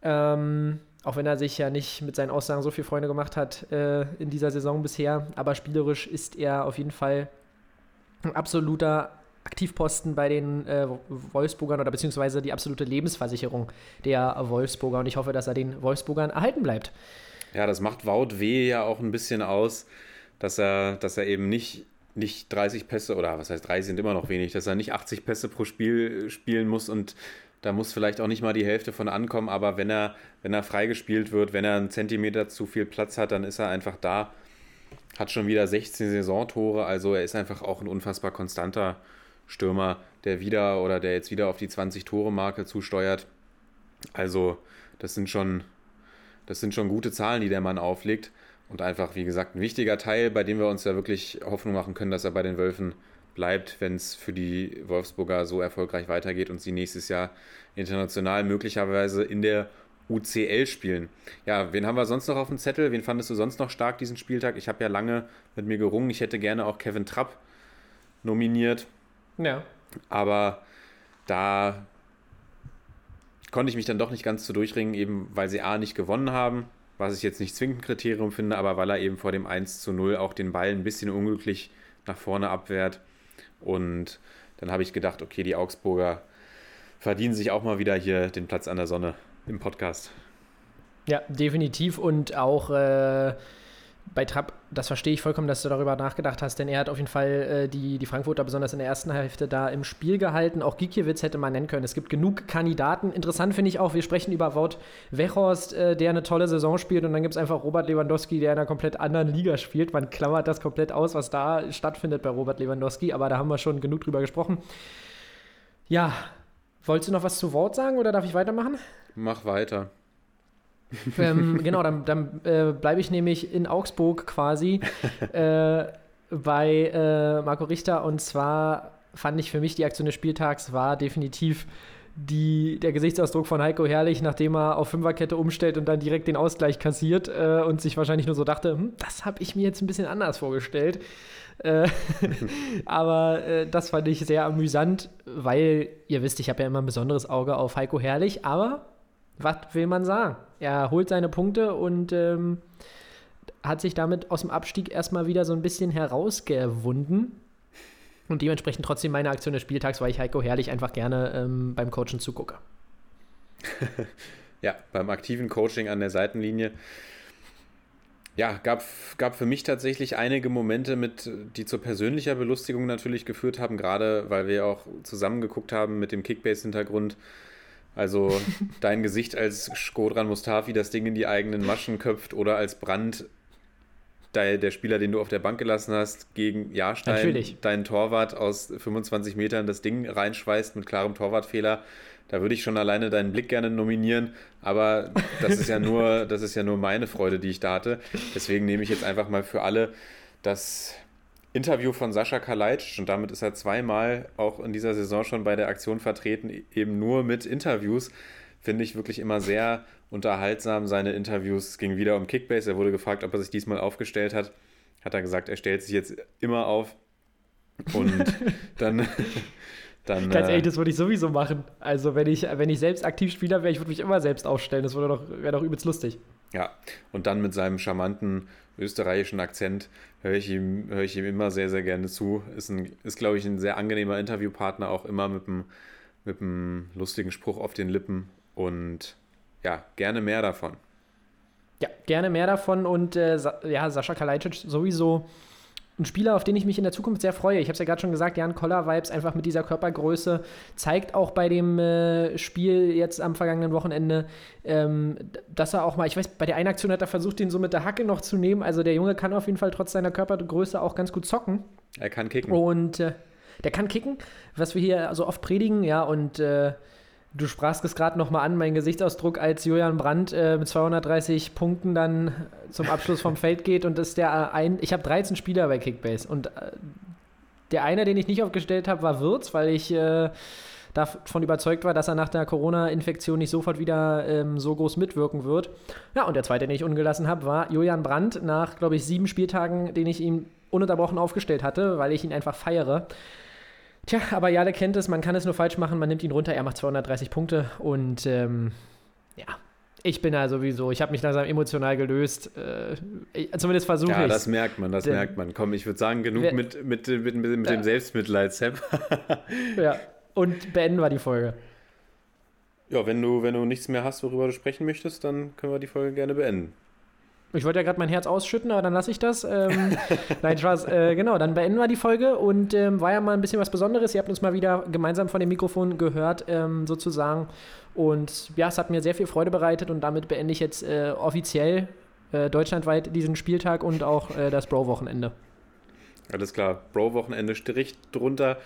Ähm, auch wenn er sich ja nicht mit seinen Aussagen so viel Freunde gemacht hat äh, in dieser Saison bisher. Aber spielerisch ist er auf jeden Fall ein absoluter Aktivposten bei den äh, Wolfsburgern oder beziehungsweise die absolute Lebensversicherung der Wolfsburger. Und ich hoffe, dass er den Wolfsburgern erhalten bleibt. Ja, das macht Wout W. ja auch ein bisschen aus, dass er, dass er eben nicht, nicht 30 Pässe, oder was heißt 30 sind immer noch wenig, dass er nicht 80 Pässe pro Spiel spielen muss und da muss vielleicht auch nicht mal die Hälfte von ankommen, aber wenn er, wenn er freigespielt wird, wenn er einen Zentimeter zu viel Platz hat, dann ist er einfach da. Hat schon wieder 16 Saisontore, also er ist einfach auch ein unfassbar konstanter Stürmer, der wieder oder der jetzt wieder auf die 20-Tore-Marke zusteuert. Also, das sind schon, das sind schon gute Zahlen, die der Mann auflegt. Und einfach, wie gesagt, ein wichtiger Teil, bei dem wir uns ja wirklich Hoffnung machen können, dass er bei den Wölfen bleibt, wenn es für die Wolfsburger so erfolgreich weitergeht und sie nächstes Jahr international möglicherweise in der UCL spielen. Ja, wen haben wir sonst noch auf dem Zettel? Wen fandest du sonst noch stark diesen Spieltag? Ich habe ja lange mit mir gerungen. Ich hätte gerne auch Kevin Trapp nominiert, Ja. aber da konnte ich mich dann doch nicht ganz so durchringen, eben weil sie A nicht gewonnen haben, was ich jetzt nicht zwingend Kriterium finde, aber weil er eben vor dem 1 zu 0 auch den Ball ein bisschen unglücklich nach vorne abwehrt. Und dann habe ich gedacht, okay, die Augsburger verdienen sich auch mal wieder hier den Platz an der Sonne im Podcast. Ja, definitiv. Und auch äh, bei Trapp, das verstehe ich vollkommen, dass du darüber nachgedacht hast, denn er hat auf jeden Fall äh, die, die Frankfurter besonders in der ersten Hälfte da im Spiel gehalten. Auch Gikiewicz hätte man nennen können. Es gibt genug Kandidaten. Interessant finde ich auch, wir sprechen über Wout Wechhorst, äh, der eine tolle Saison spielt und dann gibt es einfach Robert Lewandowski, der in einer komplett anderen Liga spielt. Man klammert das komplett aus, was da stattfindet bei Robert Lewandowski, aber da haben wir schon genug drüber gesprochen. Ja, wolltest du noch was zu Wort sagen oder darf ich weitermachen? Mach weiter. Ähm, genau, dann, dann äh, bleibe ich nämlich in Augsburg quasi äh, bei äh, Marco Richter und zwar fand ich für mich die Aktion des Spieltags war definitiv die, der Gesichtsausdruck von Heiko Herrlich, nachdem er auf Fünferkette umstellt und dann direkt den Ausgleich kassiert äh, und sich wahrscheinlich nur so dachte, hm, das habe ich mir jetzt ein bisschen anders vorgestellt. Äh, aber äh, das fand ich sehr amüsant, weil ihr wisst, ich habe ja immer ein besonderes Auge auf Heiko Herrlich, aber was will man sagen? Er holt seine Punkte und ähm, hat sich damit aus dem Abstieg erstmal wieder so ein bisschen herausgewunden. Und dementsprechend trotzdem meine Aktion des Spieltags, weil ich Heiko Herrlich einfach gerne ähm, beim Coachen zugucke. ja, beim aktiven Coaching an der Seitenlinie. Ja, gab, gab für mich tatsächlich einige Momente, mit, die zu persönlicher Belustigung natürlich geführt haben, gerade weil wir auch zusammen geguckt haben mit dem Kickbase-Hintergrund. Also dein Gesicht als Skodran Mustafi das Ding in die eigenen Maschen köpft oder als Brand der, der Spieler, den du auf der Bank gelassen hast, gegen Jahrstein, Natürlich. deinen Torwart aus 25 Metern das Ding reinschweißt mit klarem Torwartfehler. Da würde ich schon alleine deinen Blick gerne nominieren, aber das ist ja nur, das ist ja nur meine Freude, die ich da hatte. Deswegen nehme ich jetzt einfach mal für alle das Interview von Sascha Kalajdzic und damit ist er zweimal auch in dieser Saison schon bei der Aktion vertreten, eben nur mit Interviews. Finde ich wirklich immer sehr unterhaltsam, seine Interviews. Es ging wieder um Kickbase. Er wurde gefragt, ob er sich diesmal aufgestellt hat. Hat er gesagt, er stellt sich jetzt immer auf. Und dann. dann Ganz äh, ehrlich, das würde ich sowieso machen. Also, wenn ich, wenn ich selbst aktiv Spieler wäre, ich würde mich immer selbst aufstellen. Das wäre doch, wär doch übelst lustig. Ja, und dann mit seinem charmanten österreichischen Akzent höre ich, ihm, hör ich ihm immer sehr, sehr gerne zu. Ist, ein, ist glaube ich, ein sehr angenehmer Interviewpartner, auch immer mit einem, mit einem lustigen Spruch auf den Lippen. Und ja, gerne mehr davon. Ja, gerne mehr davon und äh, ja, Sascha Kalajdzic sowieso ein Spieler, auf den ich mich in der Zukunft sehr freue. Ich habe es ja gerade schon gesagt, Jan Koller-Vibes einfach mit dieser Körpergröße zeigt auch bei dem äh, Spiel jetzt am vergangenen Wochenende, ähm, dass er auch mal, ich weiß, bei der einen Aktion hat er versucht, den so mit der Hacke noch zu nehmen. Also der Junge kann auf jeden Fall trotz seiner Körpergröße auch ganz gut zocken. Er kann kicken. Und äh, der kann kicken, was wir hier so oft predigen, ja, und äh, Du sprachst es gerade nochmal an, mein Gesichtsausdruck, als Julian Brandt äh, mit 230 Punkten dann zum Abschluss vom Feld geht und ist der ein. Ich habe 13 Spieler bei Kickbase und äh, der eine, den ich nicht aufgestellt habe, war Würz, weil ich äh, davon überzeugt war, dass er nach der Corona-Infektion nicht sofort wieder ähm, so groß mitwirken wird. Ja, und der zweite, den ich ungelassen habe, war Julian Brandt nach, glaube ich, sieben Spieltagen, den ich ihm ununterbrochen aufgestellt hatte, weil ich ihn einfach feiere. Tja, aber Jale kennt es, man kann es nur falsch machen, man nimmt ihn runter, er macht 230 Punkte und ähm, ja, ich bin da sowieso, ich habe mich langsam emotional gelöst. Äh, zumindest versuche ich. Ja, das merkt man, das Denn, merkt man. Komm, ich würde sagen, genug wer, mit, mit, mit, mit, mit ja. dem Selbstmitleid, Sepp. ja, und beenden wir die Folge. Ja, wenn du, wenn du nichts mehr hast, worüber du sprechen möchtest, dann können wir die Folge gerne beenden. Ich wollte ja gerade mein Herz ausschütten, aber dann lasse ich das. Ähm, nein, Spaß. Äh, genau, dann beenden wir die Folge und ähm, war ja mal ein bisschen was Besonderes. Ihr habt uns mal wieder gemeinsam von dem Mikrofon gehört, ähm, sozusagen. Und ja, es hat mir sehr viel Freude bereitet und damit beende ich jetzt äh, offiziell äh, deutschlandweit diesen Spieltag und auch äh, das Bro-Wochenende. Alles klar. Bro-Wochenende Strich drunter.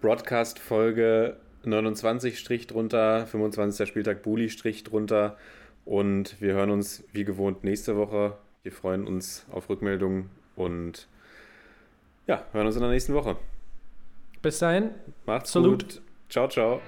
Broadcast-Folge 29 Strich drunter. 25. Spieltag Bully Strich drunter. Und wir hören uns wie gewohnt nächste Woche. Wir freuen uns auf Rückmeldungen und ja, hören uns in der nächsten Woche. Bis dahin. Macht's Salut. gut. Ciao, ciao.